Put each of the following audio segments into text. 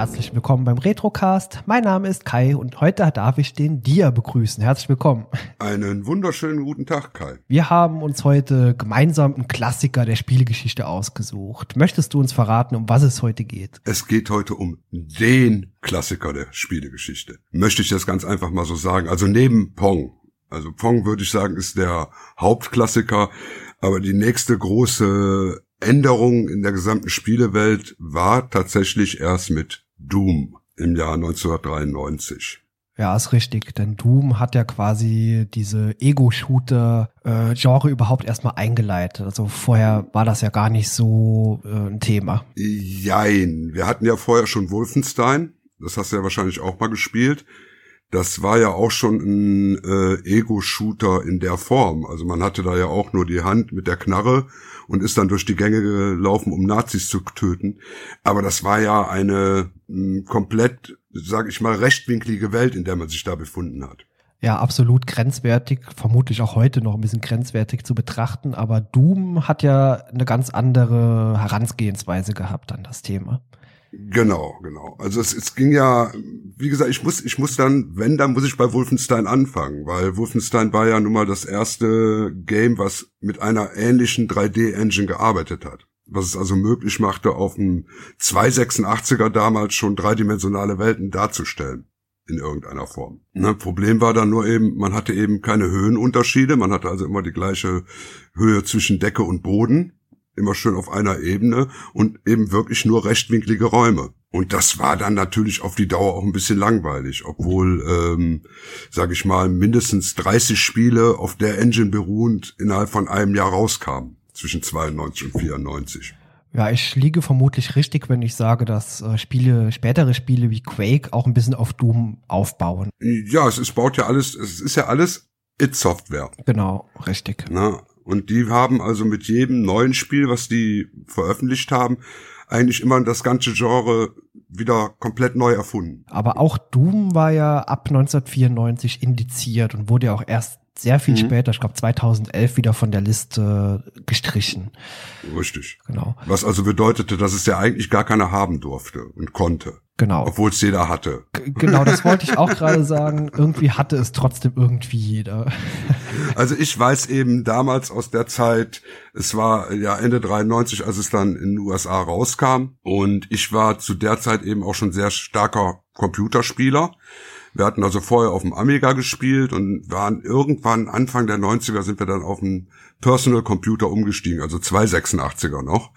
Herzlich willkommen beim Retrocast. Mein Name ist Kai und heute darf ich den Dia begrüßen. Herzlich willkommen. Einen wunderschönen guten Tag, Kai. Wir haben uns heute gemeinsam einen Klassiker der Spielegeschichte ausgesucht. Möchtest du uns verraten, um was es heute geht? Es geht heute um den Klassiker der Spielegeschichte. Möchte ich das ganz einfach mal so sagen. Also neben Pong. Also Pong würde ich sagen, ist der Hauptklassiker. Aber die nächste große Änderung in der gesamten Spielewelt war tatsächlich erst mit Doom im Jahr 1993. Ja, ist richtig, denn Doom hat ja quasi diese Ego-Shooter-Genre äh, überhaupt erstmal eingeleitet. Also vorher war das ja gar nicht so äh, ein Thema. Jein, wir hatten ja vorher schon Wolfenstein, das hast du ja wahrscheinlich auch mal gespielt das war ja auch schon ein äh, Ego-Shooter in der Form. Also man hatte da ja auch nur die Hand mit der Knarre und ist dann durch die Gänge gelaufen, um Nazis zu töten. Aber das war ja eine mh, komplett, sag ich mal, rechtwinklige Welt, in der man sich da befunden hat. Ja, absolut grenzwertig, vermutlich auch heute noch ein bisschen grenzwertig zu betrachten, aber Doom hat ja eine ganz andere Herangehensweise gehabt an das Thema. Genau, genau. Also es, es ging ja, wie gesagt, ich muss, ich muss dann, wenn, dann muss ich bei Wolfenstein anfangen, weil Wolfenstein war ja nun mal das erste Game, was mit einer ähnlichen 3D-Engine gearbeitet hat. Was es also möglich machte, auf einem 286er damals schon dreidimensionale Welten darzustellen. In irgendeiner Form. Ne, Problem war dann nur eben, man hatte eben keine Höhenunterschiede, man hatte also immer die gleiche Höhe zwischen Decke und Boden immer schön auf einer Ebene und eben wirklich nur rechtwinklige Räume. Und das war dann natürlich auf die Dauer auch ein bisschen langweilig, obwohl, ähm, sage ich mal, mindestens 30 Spiele auf der Engine beruhend innerhalb von einem Jahr rauskamen, zwischen 92 und 94. Ja, ich liege vermutlich richtig, wenn ich sage, dass äh, Spiele, spätere Spiele wie Quake auch ein bisschen auf Doom aufbauen. Ja, es ist, baut ja alles, es ist ja alles It-Software. Genau, richtig. Na, und die haben also mit jedem neuen Spiel, was die veröffentlicht haben, eigentlich immer das ganze Genre wieder komplett neu erfunden. Aber auch Doom war ja ab 1994 indiziert und wurde ja auch erst sehr viel mhm. später, ich glaube 2011, wieder von der Liste gestrichen. Richtig. Genau. Was also bedeutete, dass es ja eigentlich gar keiner haben durfte und konnte. Genau. Obwohl es jeder hatte. G genau, das wollte ich auch gerade sagen. Irgendwie hatte es trotzdem irgendwie jeder. also ich weiß eben damals aus der Zeit, es war ja Ende 93, als es dann in den USA rauskam. Und ich war zu der Zeit eben auch schon sehr starker Computerspieler. Wir hatten also vorher auf dem Amiga gespielt und waren irgendwann Anfang der 90er sind wir dann auf den Personal Computer umgestiegen, also 286er noch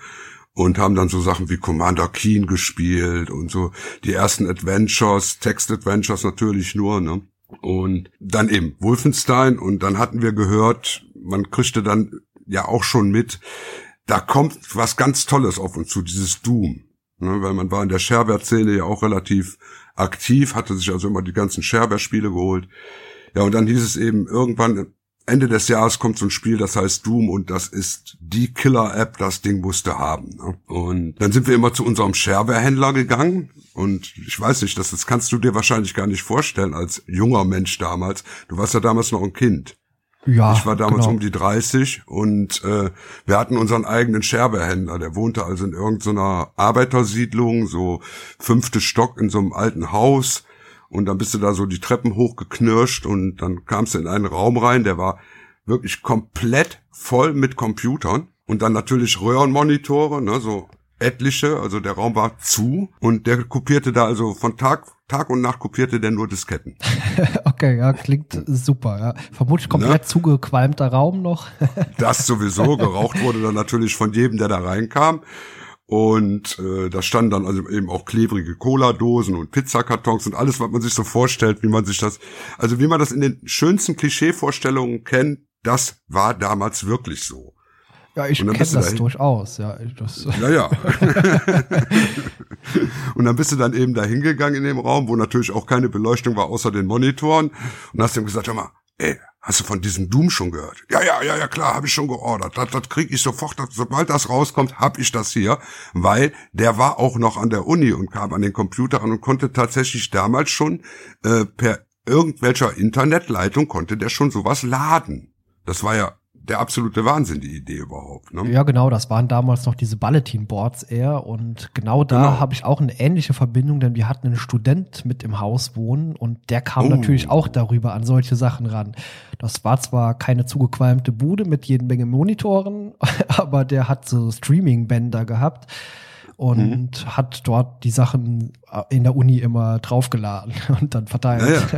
und haben dann so Sachen wie Commander Keen gespielt und so die ersten Adventures, Text-Adventures natürlich nur, ne? Und dann eben Wolfenstein und dann hatten wir gehört, man kriegte dann ja auch schon mit, da kommt was ganz Tolles auf uns zu, dieses Doom. Ne, weil man war in der Shareware-Szene ja auch relativ aktiv, hatte sich also immer die ganzen Shareware-Spiele geholt. Ja, und dann hieß es eben irgendwann Ende des Jahres kommt so ein Spiel, das heißt Doom und das ist die Killer-App, das Ding musste haben. Ne? Und dann sind wir immer zu unserem Shareware-Händler gegangen und ich weiß nicht, das, das kannst du dir wahrscheinlich gar nicht vorstellen als junger Mensch damals. Du warst ja damals noch ein Kind. Ja, ich war damals genau. um die 30 und äh, wir hatten unseren eigenen Scherberhändler. Der wohnte also in irgendeiner Arbeitersiedlung, so fünfte Stock in so einem alten Haus. Und dann bist du da so die Treppen hochgeknirscht und dann kamst du in einen Raum rein, der war wirklich komplett voll mit Computern und dann natürlich Röhrenmonitore, ne, so etliche, also der Raum war zu und der kopierte da also von Tag Tag und Nacht kopierte der nur Disketten. okay, ja, klingt super. Ja. Vermutlich komplett ne? zugequalmter Raum noch. das sowieso, geraucht wurde dann natürlich von jedem, der da reinkam. Und äh, da standen dann also eben auch klebrige Cola-Dosen und Pizzakartons und alles, was man sich so vorstellt, wie man sich das, also wie man das in den schönsten Klischee-Vorstellungen kennt, das war damals wirklich so. Ja, ich kenne das dahin, durchaus, ja. Das. Ja, ja. und dann bist du dann eben da hingegangen in dem Raum, wo natürlich auch keine Beleuchtung war, außer den Monitoren. Und hast ihm gesagt, hör mal, ey, hast du von diesem Doom schon gehört? Ja, ja, ja, ja, klar, habe ich schon geordert. Das, das krieg ich sofort, das, sobald das rauskommt, hab ich das hier. Weil der war auch noch an der Uni und kam an den Computer an und konnte tatsächlich damals schon äh, per irgendwelcher Internetleitung konnte der schon sowas laden. Das war ja der absolute Wahnsinn, die Idee überhaupt. Ne? Ja, genau, das waren damals noch diese Bulletin-Boards eher und genau da Genau. habe ich auch eine ähnliche Verbindung, denn wir hatten einen Student mit im Haus wohnen und der kam Oh. natürlich auch darüber an solche Sachen ran. Das war zwar keine zugequalmte Bude mit jede Menge Monitoren, aber der hat so Streaming-Bänder gehabt und Mhm. hat dort die Sachen äh, in der Uni immer draufgeladen und dann verteilt.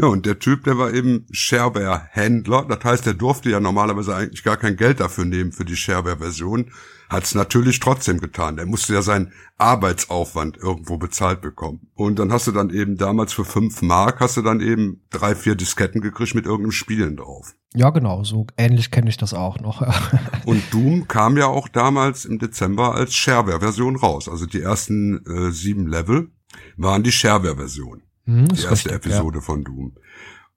Ja, und der Typ, der war eben Shareware-Händler. Das heißt, der durfte ja normalerweise eigentlich gar kein Geld dafür nehmen für die Shareware-Version. Hat es natürlich trotzdem getan. Der musste ja seinen Arbeitsaufwand irgendwo bezahlt bekommen. Und dann hast du dann eben damals für fünf Mark hast du dann eben drei, vier Disketten gekriegt mit irgendeinem Spielen drauf. ja, genau, so ähnlich kenne ich das auch noch. Und Doom kam ja auch damals im Dezember als Shareware-Version raus. Also die ersten äh, sieben Level waren die Shareware-Version. Hm, die erste richtig, Episode von Doom.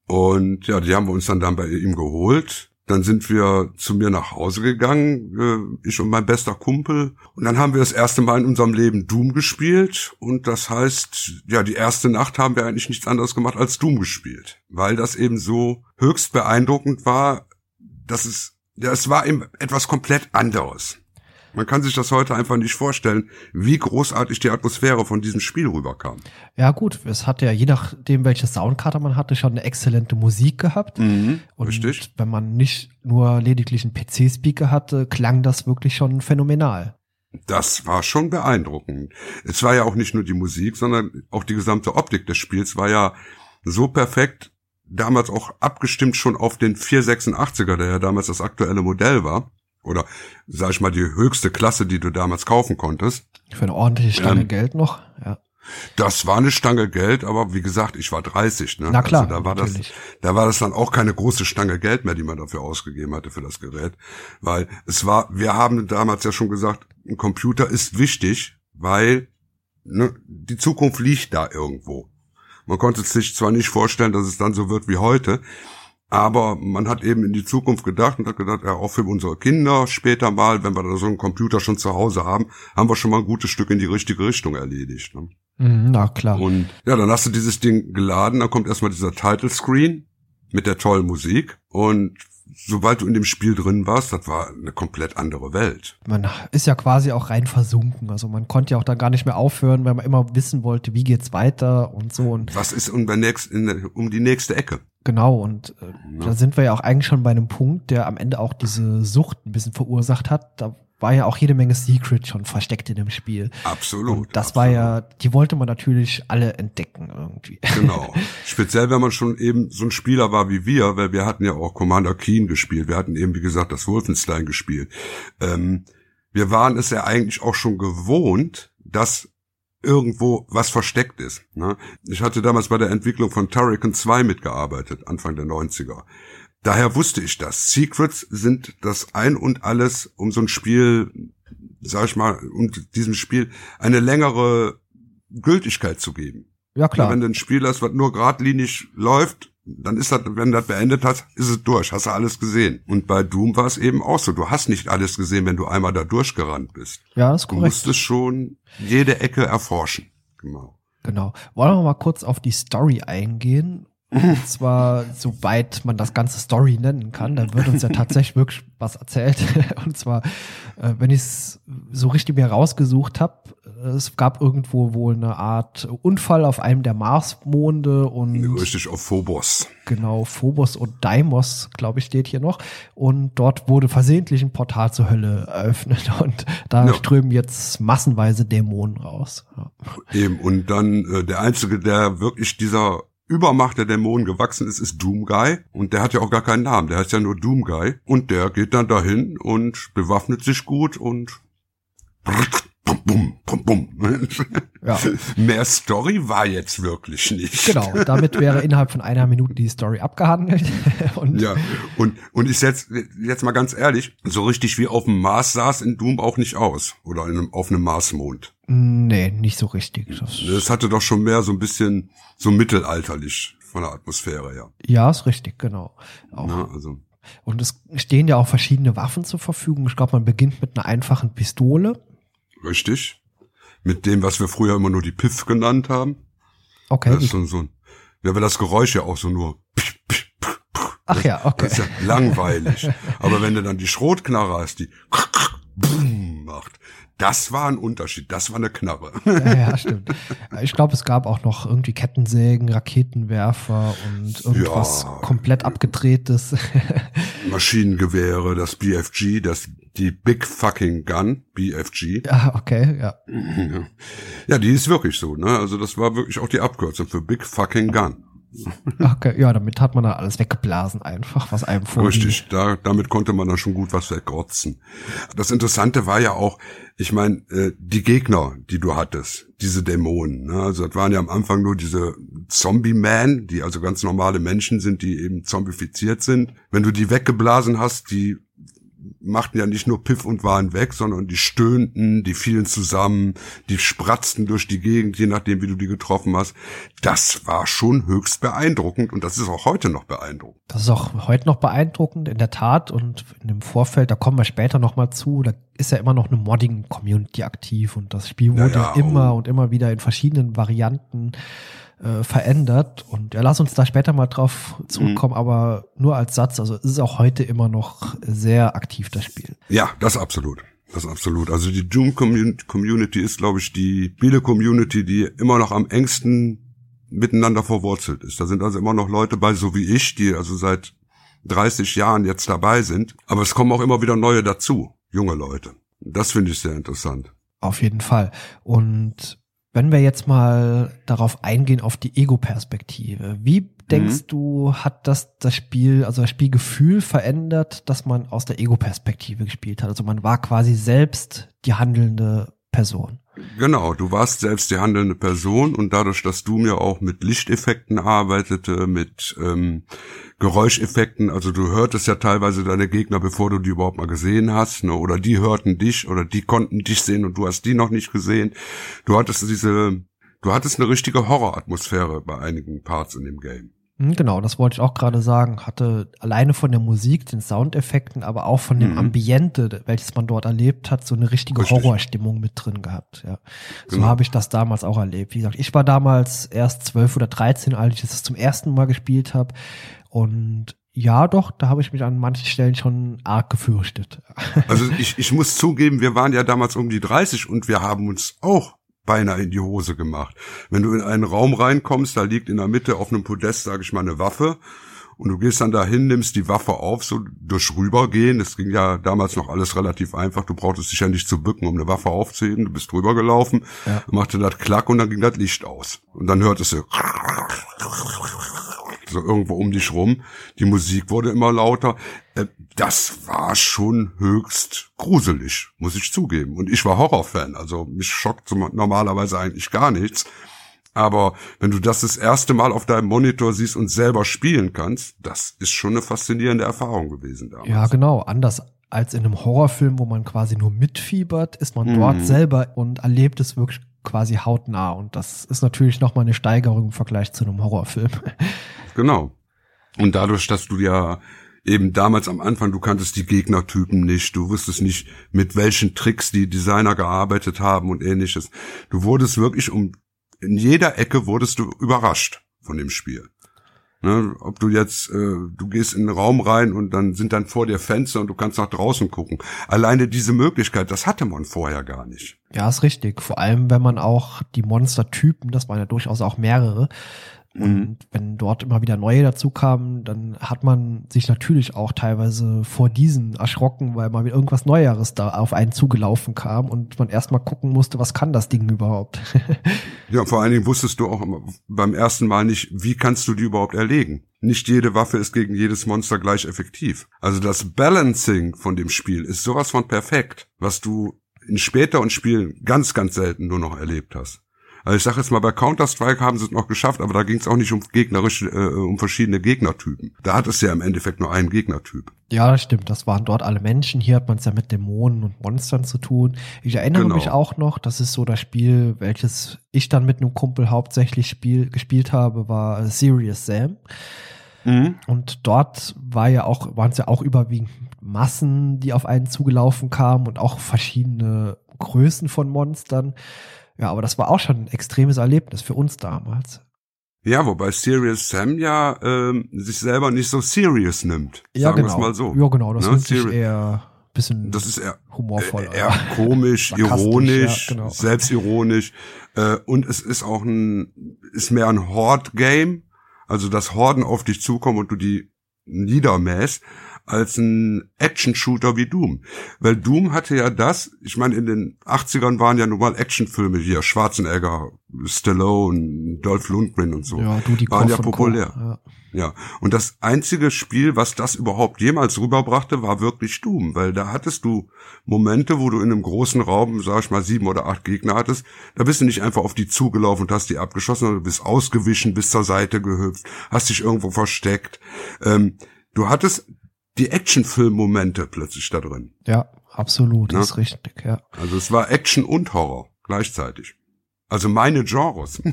Und ja, die haben wir uns dann, dann bei ihm geholt. Dann sind wir zu mir nach Hause gegangen, äh, ich und mein bester Kumpel. Und dann haben wir das erste Mal in unserem Leben Doom gespielt. Und das heißt, ja, die erste Nacht haben wir eigentlich nichts anderes gemacht als Doom gespielt. Weil das eben so höchst beeindruckend war, dass es, ja, es war eben etwas komplett anderes. Man kann sich das heute einfach nicht vorstellen, wie großartig die Atmosphäre von diesem Spiel rüberkam. Ja gut, es hat ja je nachdem, welche Soundkarte man hatte, schon eine exzellente Musik gehabt. Und Richtig. wenn man nicht nur lediglich einen PC-Speaker hatte, klang das wirklich schon phänomenal. Das war schon beeindruckend. Es war ja auch nicht nur die Musik, sondern auch die gesamte Optik des Spiels war ja so perfekt, damals auch abgestimmt schon auf den 486er, der ja damals das aktuelle Modell war. Oder, sag ich mal, die höchste Klasse, die du damals kaufen konntest. Für eine ordentliche Stange Ähm, Geld noch. Ja. Das war eine Stange Geld, aber wie gesagt, ich war 30. Ne? Na klar, also da war das, da war das dann auch keine große Stange Geld mehr, die man dafür ausgegeben hatte für das Gerät, weil es war, wir haben damals ja schon gesagt, ein Computer ist wichtig, weil ne, die Zukunft liegt da irgendwo. Man konnte sich zwar nicht vorstellen, dass es dann so wird wie heute, aber man hat eben in die Zukunft gedacht und hat gedacht, ja, auch für unsere Kinder später mal, wenn wir da so einen Computer schon zu Hause haben, haben wir schon mal ein gutes Stück in die richtige Richtung erledigt. Ne? Mhm, na klar. Und ja, dann hast du dieses Ding geladen, dann kommt erstmal dieser Title Screen mit der tollen Musik und sobald du in dem Spiel drin warst, das war eine komplett andere Welt. Man ist ja quasi auch rein versunken. Also man konnte ja auch dann gar nicht mehr aufhören, weil man immer wissen wollte, wie geht's weiter und so. Und Was ist um, der nächst, um die nächste Ecke? Genau, und äh, Ja. da sind wir ja auch eigentlich schon bei einem Punkt, der am Ende auch diese Sucht ein bisschen verursacht hat. Da war ja auch jede Menge Secret schon versteckt in dem Spiel. Absolut. Und das war absolut. ja, die wollte man natürlich alle entdecken irgendwie. Genau. Speziell, wenn man schon eben so ein Spieler war wie wir, weil wir hatten ja auch Commander Keen gespielt. Wir hatten eben, wie gesagt, das Wolfenstein gespielt. Ähm, wir waren es ja eigentlich auch schon gewohnt, dass irgendwo was versteckt ist. Ne? Ich hatte damals bei der Entwicklung von Turrican 2 mitgearbeitet, Anfang der 90er. Daher wusste ich das. Secrets sind das Ein und Alles, um so ein Spiel, sag ich mal, um diesem Spiel eine längere Gültigkeit zu geben. Ja, klar. Wenn du ein Spiel hast, was nur geradlinig läuft, dann ist das, wenn du das beendet hast, ist es durch, hast du alles gesehen. Und bei Doom war es eben auch so. Du hast nicht alles gesehen, wenn du einmal da durchgerannt bist. ja, das ist Du korrekt. musstest schon jede Ecke erforschen. Genau. Genau. Wollen wir mal kurz auf die Story eingehen? Und zwar, soweit man das ganze Story nennen kann, da wird uns ja tatsächlich wirklich was erzählt. Und zwar, äh, wenn ich es so richtig mir rausgesucht habe, es gab irgendwo wohl eine Art Unfall auf einem der Marsmonde und Richtig auf Phobos. genau Phobos und Deimos, glaube ich, steht hier noch. Und dort wurde versehentlich ein Portal zur Hölle eröffnet und da Ja. strömen jetzt massenweise Dämonen raus. Ja. Eben. Und dann äh, der Einzige, der wirklich dieser Übermacht der Dämonen gewachsen ist, ist Doomguy. Und der hat ja auch gar keinen Namen. Der heißt ja nur Doomguy. Und der geht dann dahin und bewaffnet sich gut und bum, bum, bum, bum. Ja. Mehr Story war jetzt wirklich nicht. Genau, damit wäre innerhalb von einer Minute die Story abgehandelt. Und Ja, und, und ich setz jetzt mal ganz ehrlich, so richtig wie auf dem Mars sah es in Doom auch nicht aus. Oder in einem, auf einem Marsmond. Nee, nicht so richtig. Das, Das hatte doch schon mehr so ein bisschen so mittelalterlich von der Atmosphäre, ja. ja, ist richtig, genau. Auch. ja also, Und es stehen ja auch verschiedene Waffen zur Verfügung. Ich glaube, man beginnt mit einer einfachen Pistole. richtig. Mit dem, was wir früher immer nur die Piff genannt haben. Okay, Das ist so, so ein, ja, weil das Geräusch ja auch so nur Ach ja, okay. Das ist ja langweilig. Aber wenn du dann die Schrotknarre hast, die macht, das war ein Unterschied, das war eine Knarre. Ja, ja stimmt. Ich glaube, es gab auch noch irgendwie Kettensägen, Raketenwerfer und irgendwas ja. komplett abgedrehtes. Maschinengewehre, das BFG, das die Big Fucking Gun, BFG. Ja, okay, ja. Ja, die ist wirklich so, ne? Also das war wirklich auch die Abkürzung für Big Fucking Gun. Okay, ja, damit hat man dann alles weggeblasen einfach, was einem vorliegt. Richtig, da, damit konnte man dann schon gut was wegrotzen. Das Interessante war ja auch, ich meine, äh, die Gegner, die du hattest, diese Dämonen, ne? also das waren ja am Anfang nur diese Zombie-Man, die also ganz normale Menschen sind, die eben zombifiziert sind. Wenn du die weggeblasen hast, die machten ja nicht nur Piff und waren weg, sondern die stöhnten, die fielen zusammen, die spratzten durch die Gegend, je nachdem, wie du die getroffen hast. Das war schon höchst beeindruckend und das ist auch heute noch beeindruckend. Das ist auch heute noch beeindruckend, in der Tat. Und in dem Vorfeld, da kommen wir später nochmal zu, da ist ja immer noch eine Modding-Community aktiv und das Spiel wurde ja, ja, immer und immer wieder in verschiedenen Varianten äh, verändert. Und ja, lass uns da später mal drauf zurückkommen, mhm. aber nur als Satz, also es ist auch heute immer noch sehr aktiv, das Spiel. Ja, das absolut. Das absolut. Also die Doom Community ist, glaube ich, die Spiele-Community, die immer noch am engsten miteinander verwurzelt ist. Da sind also immer noch Leute bei, so wie ich, die also seit 30 Jahren jetzt dabei sind. Aber es kommen auch immer wieder neue dazu, junge Leute. Das finde ich sehr interessant. Auf jeden Fall. Und wenn wir jetzt mal darauf eingehen, auf die Ego-Perspektive, wie denkst mhm. du, hat das das Spiel, also das Spielgefühl verändert, dass man aus der Ego-Perspektive gespielt hat? Also man war quasi selbst die handelnde Person. Genau, du warst selbst die handelnde Person und dadurch, dass du mir auch mit Lichteffekten arbeitete, mit ähm, Geräuscheffekten, also du hörtest ja teilweise deine Gegner, bevor du die überhaupt mal gesehen hast, ne? oder die hörten dich oder die konnten dich sehen und du hast die noch nicht gesehen. Du hattest diese, du hattest eine richtige Horroratmosphäre bei einigen Parts in dem Game. Hm, genau, das wollte ich auch gerade sagen. Hatte alleine von der Musik, den Soundeffekten, aber auch von dem mhm. Ambiente, welches man dort erlebt hat, so eine richtige Richtig. Horrorstimmung mit drin gehabt. Ja, so genau. habe ich das damals auch erlebt. Wie gesagt, ich war damals erst zwölf oder dreizehn, als ich das zum ersten Mal gespielt habe. Und ja, doch, da habe ich mich an manchen Stellen schon arg gefürchtet. Also ich, ich muss zugeben, wir waren ja damals um die 30 und wir haben uns auch beinahe in die Hose gemacht. Wenn du in einen Raum reinkommst, da liegt in der Mitte auf einem Podest, sage ich mal, eine Waffe. Und du gehst dann dahin, nimmst die Waffe auf, so durch rübergehen. Das ging ja damals noch alles relativ einfach. Du brauchtest dich ja nicht zu bücken, um eine Waffe aufzuheben. Du bist rübergelaufen, ja. machte das Klack und dann ging das Licht aus. Und dann hörtest du so irgendwo um dich rum. Die Musik wurde immer lauter. Äh, das war schon höchst gruselig, muss ich zugeben. Und ich war Horrorfan, also mich schockt normalerweise eigentlich gar nichts. Aber wenn du das das erste Mal auf deinem Monitor siehst und selber spielen kannst, das ist schon eine faszinierende Erfahrung gewesen damals. Ja, genau. Anders als in einem Horrorfilm, wo man quasi nur mitfiebert, ist man mhm. dort selber und erlebt es wirklich quasi hautnah. Und das ist natürlich nochmal eine Steigerung im Vergleich zu einem Horrorfilm. Genau. Und dadurch, dass du ja eben damals am Anfang, du kanntest die Gegnertypen nicht, du wusstest nicht, mit welchen Tricks die Designer gearbeitet haben und ähnliches. Du wurdest wirklich um, in jeder Ecke wurdest du überrascht von dem Spiel. Ne, ob du jetzt, äh, du gehst in den Raum rein und dann sind dann vor dir Fenster und du kannst nach draußen gucken. Alleine diese Möglichkeit, das hatte man vorher gar nicht. Ja, ist richtig. Vor allem, wenn man auch die Monstertypen, das waren ja durchaus auch mehrere, Mhm. Und wenn dort immer wieder neue dazu kamen, dann hat man sich natürlich auch teilweise vor diesen erschrocken, weil mal wieder irgendwas Neueres da auf einen zugelaufen kam und man erstmal gucken musste, was kann das Ding überhaupt. ja, vor allen Dingen wusstest du auch beim ersten Mal nicht, wie kannst du die überhaupt erlegen. Nicht jede Waffe ist gegen jedes Monster gleich effektiv. Also das Balancing von dem Spiel ist sowas von perfekt, was du in späteren Spielen ganz, ganz selten nur noch erlebt hast. Also ich sage jetzt mal, bei Counter-Strike haben sie es noch geschafft, aber da ging es auch nicht um gegnerische, äh, um verschiedene Gegnertypen. Da hat es ja im Endeffekt nur einen Gegnertyp. Ja, das stimmt. Das waren dort alle Menschen. Hier hat man es ja mit Dämonen und Monstern zu tun. Ich erinnere genau. mich auch noch, das ist so das Spiel, welches ich dann mit einem Kumpel hauptsächlich spiel, gespielt habe, war Serious Sam. Mhm. Und dort war ja auch, waren es ja auch überwiegend Massen, die auf einen zugelaufen kamen und auch verschiedene Größen von Monstern. Ja, aber das war auch schon ein extremes Erlebnis für uns damals. Ja, wobei Serious Sam ja ähm, sich selber nicht so serious nimmt. Ja, sagen genau. mal so. Ja, genau. Das Ne? Seri- eher ein bisschen Das ist eher, humorvoll. eher komisch, ironisch, ja, genau. selbstironisch. Äh, und es ist auch ein, ist mehr ein Horde-Game, also dass Horden auf dich zukommen und du die niedermäßt, als ein Action-Shooter wie Doom. Weil Doom hatte ja das, ich meine, in den 80ern waren ja nun mal Actionfilme hier, Schwarzenegger, Stallone, Dolph Lundgren und so. ja, du die waren ja populär. Ja. Ja, und das einzige Spiel, was das überhaupt jemals rüberbrachte, war wirklich Doom, weil da hattest du Momente, wo du in einem großen Raum, sag ich mal, sieben oder acht Gegner hattest, da bist du nicht einfach auf die zugelaufen und hast die abgeschossen, sondern du bist ausgewichen, bist zur Seite gehüpft, hast dich irgendwo versteckt. Ähm, du hattest die Actionfilm-Momente plötzlich da drin. ja, absolut, Ja. das ist richtig, ja. Also es war Action und Horror gleichzeitig. Also meine Genres.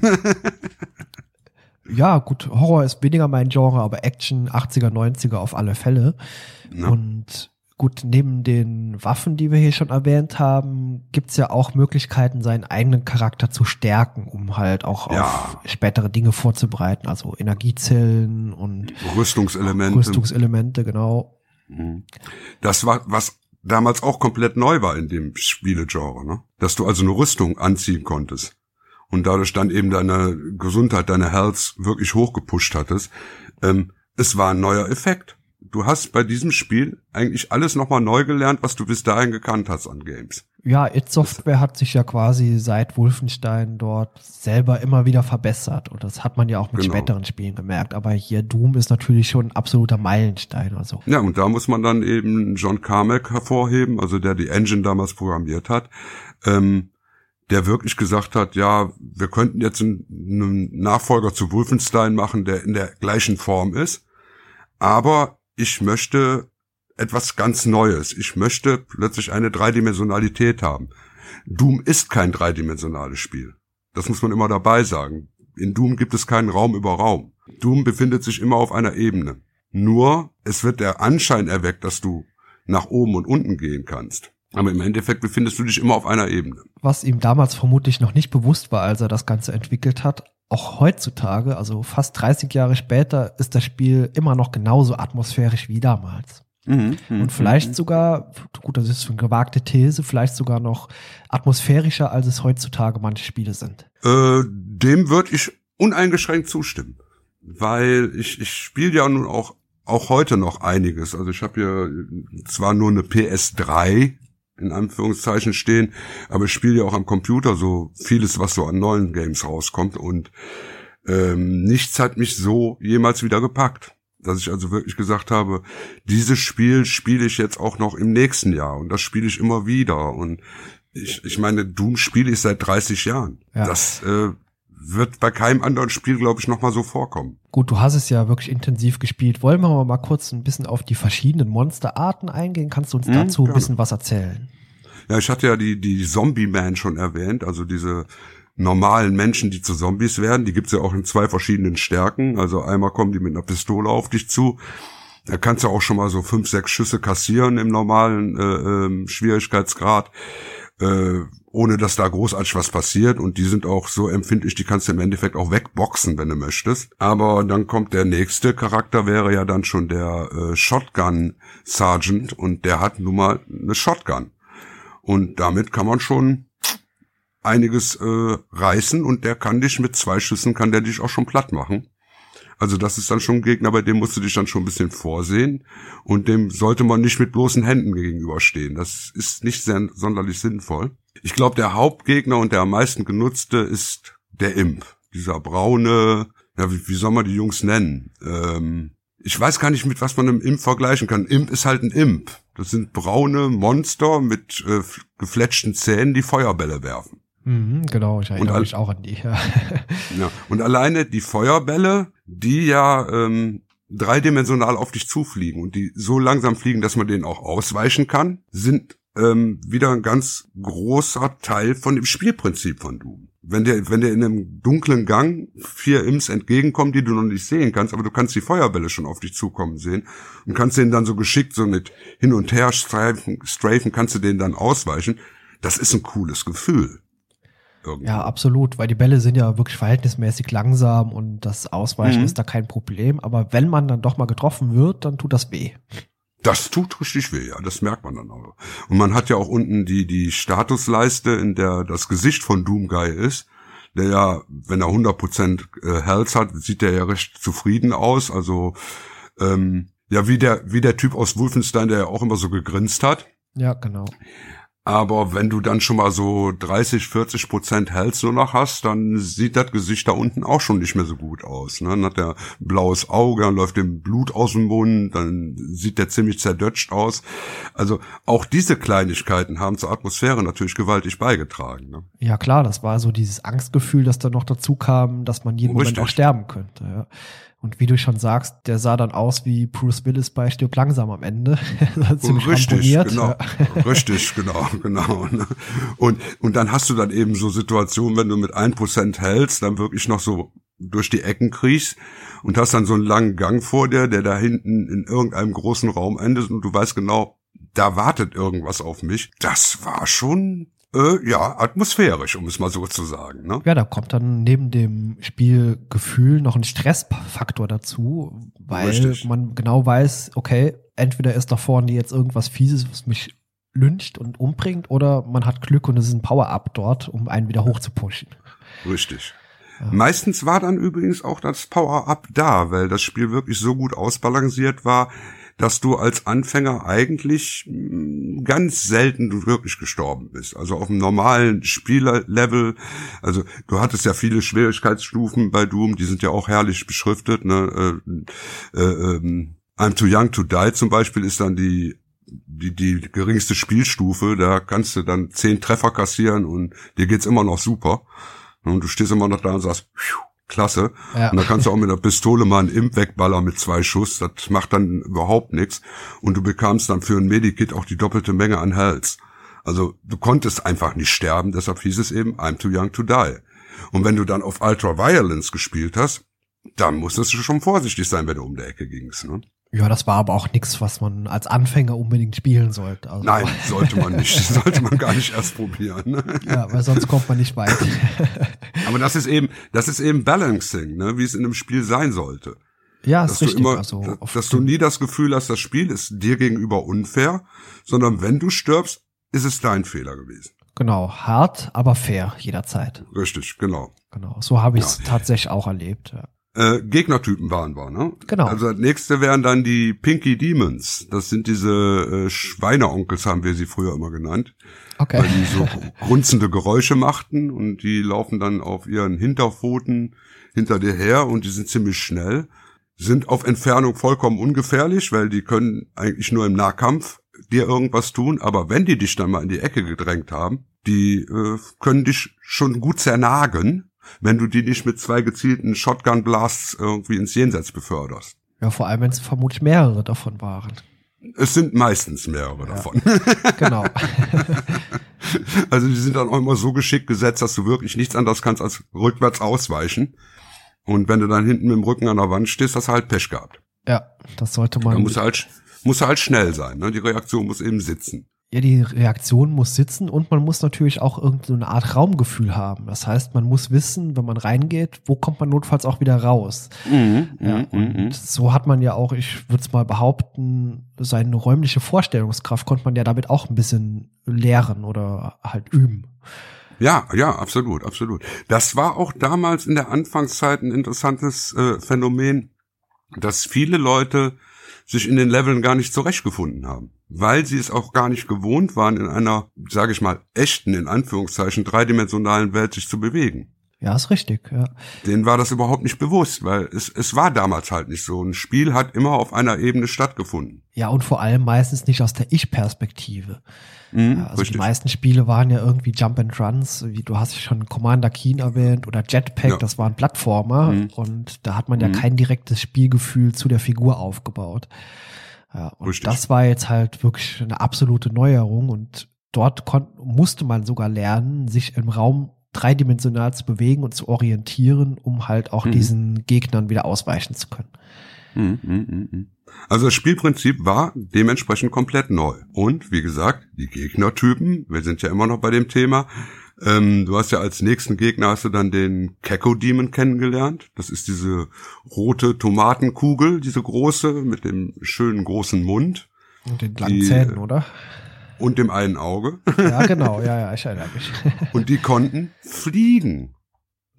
Ja, gut, Horror ist weniger mein Genre, aber Action 80er, 90er auf alle Fälle. Ne? Und gut, neben den Waffen, die wir hier schon erwähnt haben, gibt's ja auch Möglichkeiten, seinen eigenen Charakter zu stärken, um halt auch Ja. auf spätere Dinge vorzubereiten. Also Energiezellen und Rüstungselemente. Rüstungselemente, genau. Mhm. Das war, was damals auch komplett neu war in dem Spielegenre, ne? Dass du also eine Rüstung anziehen konntest. Und dadurch dann eben deine Gesundheit, deine Health wirklich hochgepusht hattest. Ähm, es war ein neuer Effekt. Du hast bei diesem Spiel eigentlich alles nochmal neu gelernt, was du bis dahin gekannt hast an Games. Ja, It Software hat sich ja quasi seit Wolfenstein dort selber immer wieder verbessert. Und das hat man ja auch mit Genau. späteren Spielen gemerkt. Aber hier Doom ist natürlich schon ein absoluter Meilenstein. Also Ja, und da muss man dann eben John Carmack hervorheben, also der die Engine damals programmiert hat, ähm, der wirklich gesagt hat, ja, wir könnten jetzt einen, einen Nachfolger zu Wolfenstein machen, der in der gleichen Form ist, aber ich möchte etwas ganz Neues. Ich möchte plötzlich eine Dreidimensionalität haben. Doom ist kein dreidimensionales Spiel. Das muss man immer dabei sagen. In Doom gibt es keinen Raum über Raum. Doom befindet sich immer auf einer Ebene. Nur, es wird der Anschein erweckt, dass du nach oben und unten gehen kannst. Aber im Endeffekt befindest du dich immer auf einer Ebene. was ihm damals vermutlich noch nicht bewusst war, als er das Ganze entwickelt hat, auch heutzutage, also fast 30 Jahre später, ist das Spiel immer noch genauso atmosphärisch wie damals. Und vielleicht sogar, gut, das ist eine gewagte These, vielleicht sogar noch atmosphärischer, als es heutzutage manche Spiele sind. Äh, dem würde ich uneingeschränkt zustimmen. Weil ich, ich spiele ja nun auch, auch heute noch einiges. Also ich habe hier zwar nur eine PS3 in Anführungszeichen stehen, aber ich spiele ja auch am Computer so vieles, was so an neuen Games rauskommt und ähm, nichts hat mich so jemals wieder gepackt. Dass ich also wirklich gesagt habe, dieses Spiel spiele ich jetzt auch noch im nächsten Jahr und das spiele ich immer wieder und ich, ich meine, Doom spiele ich seit 30 Jahren. Ja. Das äh, wird bei keinem anderen Spiel, glaube ich, nochmal so vorkommen. Gut, du hast es ja wirklich intensiv gespielt. Wollen wir mal kurz ein bisschen auf die verschiedenen Monsterarten eingehen? Kannst du uns Mhm, dazu ein gerne. bisschen was erzählen? Ja, ich hatte ja die, die Zombie-Man schon erwähnt, also diese normalen Menschen, die zu Zombies werden. Die gibt's ja auch in zwei verschiedenen Stärken. Also einmal kommen die mit einer Pistole auf dich zu. Da kannst du auch schon mal so fünf, sechs Schüsse kassieren im normalen äh, ähm, Schwierigkeitsgrad, äh, ohne dass da großartig was passiert. Und die sind auch so empfindlich, die kannst du im Endeffekt auch wegboxen, wenn du möchtest. Aber dann kommt der nächste Charakter, wäre ja dann schon der äh, Shotgun Sergeant und der hat nun mal eine Shotgun. Und damit kann man schon einiges äh, reißen und der kann dich mit zwei Schüssen, kann der dich auch schon platt machen. Also das ist dann schon ein Gegner, bei dem musst du dich dann schon ein bisschen vorsehen und dem sollte man nicht mit bloßen Händen gegenüberstehen. Das ist nicht sehr sonderlich sinnvoll. Ich glaube, der Hauptgegner und der am meisten genutzte ist der Imp. Dieser braune, ja, wie, wie soll man die Jungs nennen? Ähm, ich weiß gar nicht, mit was man einem Imp vergleichen kann. Imp ist halt ein Imp. Das sind braune Monster mit äh, gefletschten Zähnen, die Feuerbälle werfen. Mhm, genau, ich erinnere all- mich auch an die. Ja. Ja. Und alleine die Feuerbälle, die ja ähm, dreidimensional auf dich zufliegen und die so langsam fliegen, dass man denen auch ausweichen kann, sind ähm, wieder ein ganz großer Teil von dem Spielprinzip von Doom. Wenn der, wenn der in einem dunklen Gang vier Imps entgegenkommen, die du noch nicht sehen kannst, aber du kannst die Feuerbälle schon auf dich zukommen sehen und kannst denen dann so geschickt so mit hin und her streifen, strafen, kannst du denen dann ausweichen. Das ist ein cooles Gefühl. Irgendwie. Ja, absolut, weil die Bälle sind ja wirklich verhältnismäßig langsam und das Ausweichen Mhm. ist da kein Problem. Aber wenn man dann doch mal getroffen wird, dann tut das weh. Das tut richtig weh, ja, das merkt man dann auch. Und man hat ja auch unten die, die Statusleiste, in der das Gesicht von Doomguy ist, der ja, wenn er 100% äh, Health hat, sieht der ja recht zufrieden aus, also ähm, ja, wie der, wie der Typ aus Wolfenstein, der ja auch immer so gegrinst hat. Ja, genau. Aber wenn du dann schon mal so 30, 40 Prozent Health nur noch hast, dann sieht das Gesicht da unten auch schon nicht mehr so gut aus. Ne? Dann hat er ein blaues Auge, dann läuft dem Blut aus dem Mund, dann sieht der ziemlich zerdutscht aus. Also auch diese Kleinigkeiten haben zur Atmosphäre natürlich gewaltig beigetragen. Ne? Ja, klar, das war so dieses Angstgefühl, das dann noch dazu kam, dass man jeden Moment Richtig. auch sterben könnte. Ja. Und wie du schon sagst, der sah dann aus wie Bruce Willis bei Stirb langsam am Ende. Ziemlich Richtig, ramponiert, genau. Richtig, genau, genau. ne? Und, und dann hast du dann eben so Situationen, wenn du mit 1% hältst, dann wirklich noch so durch die Ecken kriechst und hast dann so einen langen Gang vor dir, der da hinten in irgendeinem großen Raum endet und du weißt genau, da wartet irgendwas auf mich. Das war schon, äh, ja, atmosphärisch, um es mal so zu sagen. Ne? Ja, da kommt dann neben dem Spielgefühl noch ein Stressfaktor dazu, weil Richtig. man genau weiß, okay, entweder ist da vorne jetzt irgendwas Fieses, was mich lyncht und umbringt, oder man hat Glück und es ist ein Power-Up dort, um einen wieder hochzupushen. Richtig. Ja. Meistens war dann übrigens auch das Power-Up da, weil das Spiel wirklich so gut ausbalanciert war, dass du als Anfänger eigentlich mh, ganz selten du wirklich gestorben bist. Also auf einem normalen Spielerlevel, also du hattest ja viele Schwierigkeitsstufen bei Doom, die sind ja auch herrlich beschriftet. Ne? Äh, äh, ähm, I'm Too Young to Die zum Beispiel ist dann die die, die geringste Spielstufe, da kannst du dann zehn Treffer kassieren und dir geht's immer noch super. Und du stehst immer noch da und sagst, "Pfiuh, klasse. Ja. Und dann kannst du auch mit der Pistole mal einen Imp wegballern mit zwei Schuss. Das macht dann überhaupt nichts. Und du bekamst dann für ein Medikit auch die doppelte Menge an Health. Also du konntest einfach nicht sterben, deshalb hieß es eben, I'm too young to die. Und wenn du dann auf Ultra Violence gespielt hast, dann musstest du schon vorsichtig sein, wenn du um die Ecke gingst. Ne? Ja, das war aber auch nichts, was man als Anfänger unbedingt spielen sollte. Also, Nein, sollte man nicht. sollte man gar nicht erst probieren. Ne? Ja, weil sonst kommt man nicht weit. Aber das ist eben, das ist eben Balancing, ne, wie es in einem Spiel sein sollte. ja, Dass ist du richtig. immer, also, dass, du nie das Gefühl hast, das Spiel ist dir gegenüber unfair, sondern wenn du stirbst, ist es dein Fehler gewesen. genau, hart, aber fair jederzeit. Richtig, genau. Genau, so habe ich es tatsächlich auch erlebt. Ja. Äh, Gegnertypen waren wir, ne? Genau. Also das nächste wären dann die Pinky Demons. Das sind diese äh, Schweineonkels, haben wir sie früher immer genannt. Okay. weil die so grunzende Geräusche machten und die laufen dann auf ihren Hinterpfoten hinter dir her und die sind ziemlich schnell, sind auf Entfernung vollkommen ungefährlich, weil die können eigentlich nur im Nahkampf dir irgendwas tun, aber wenn die dich dann mal in die Ecke gedrängt haben, die äh, können dich schon gut zernagen, wenn du die nicht mit zwei gezielten Shotgun Blasts irgendwie ins Jenseits beförderst. Ja, vor allem, wenn es vermutlich mehrere davon waren. Es sind meistens mehrere davon. Genau. Also die sind dann auch immer so geschickt gesetzt, dass du wirklich nichts anderes kannst als rückwärts ausweichen. Und wenn du dann hinten mit dem Rücken an der Wand stehst, hast du halt Pech gehabt. ja, das sollte Da man. musst du halt, musst du halt schnell sein. Ne? Die Reaktion muss eben sitzen. Ja, die Reaktion muss sitzen und man muss natürlich auch irgendeine Art Raumgefühl haben. Das heißt, man muss wissen, wenn man reingeht, wo kommt man notfalls auch wieder raus. Ja, und so hat man ja auch, ich würde es mal behaupten, seine räumliche Vorstellungskraft konnte man ja damit auch ein bisschen lehren oder halt üben. Ja, ja, absolut, absolut. Das war auch damals in der Anfangszeit ein interessantes äh, Phänomen, dass viele Leute sich in den Leveln gar nicht zurechtgefunden haben, weil sie es auch gar nicht gewohnt waren, in einer, sage ich mal, echten, in Anführungszeichen, dreidimensionalen Welt sich zu bewegen. Ja, ist richtig, ja. Denen war das überhaupt nicht bewusst, weil es, es war damals halt nicht so. Ein Spiel hat immer auf einer Ebene stattgefunden. Ja, und vor allem meistens nicht aus der Ich-Perspektive. Mhm, also die meisten Spiele waren ja irgendwie Jump and Runs, wie du hast schon Commander Keen erwähnt oder Jetpack, Ja. das waren Plattformer Mhm. und da hat man ja Mhm. kein direktes Spielgefühl zu der Figur aufgebaut. Ja, und Richtig. das war jetzt halt wirklich eine absolute Neuerung und dort musste man sogar lernen, sich im Raum dreidimensional zu bewegen und zu orientieren, um halt auch Mhm. diesen Gegnern wieder ausweichen zu können. Also das Spielprinzip war dementsprechend komplett neu. Und wie gesagt, die Gegnertypen, wir sind ja immer noch bei dem Thema, Ähm, du hast ja als nächsten Gegner hast du dann den Keko Demon kennengelernt. Das ist diese rote Tomatenkugel, diese große mit dem schönen großen Mund. Und den langen die, Zähnen, oder? Und dem einen Auge. Ja, genau, ja, ja, ich erinnere mich. und die konnten fliegen.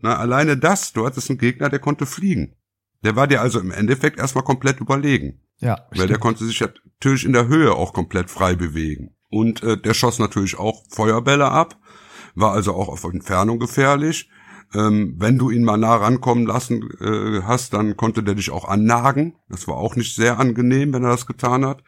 Na, alleine das, du hattest einen Gegner, der konnte fliegen. Der war dir also im Endeffekt erstmal komplett überlegen. Ja. Weil stimmt. der konnte sich natürlich in der Höhe auch komplett frei bewegen. Und äh, der schoss natürlich auch Feuerbälle ab war also auch auf Entfernung gefährlich. Ähm, wenn du ihn mal nah rankommen lassen äh, hast, dann konnte der dich auch annagen. Das war auch nicht sehr angenehm, wenn er das getan hat.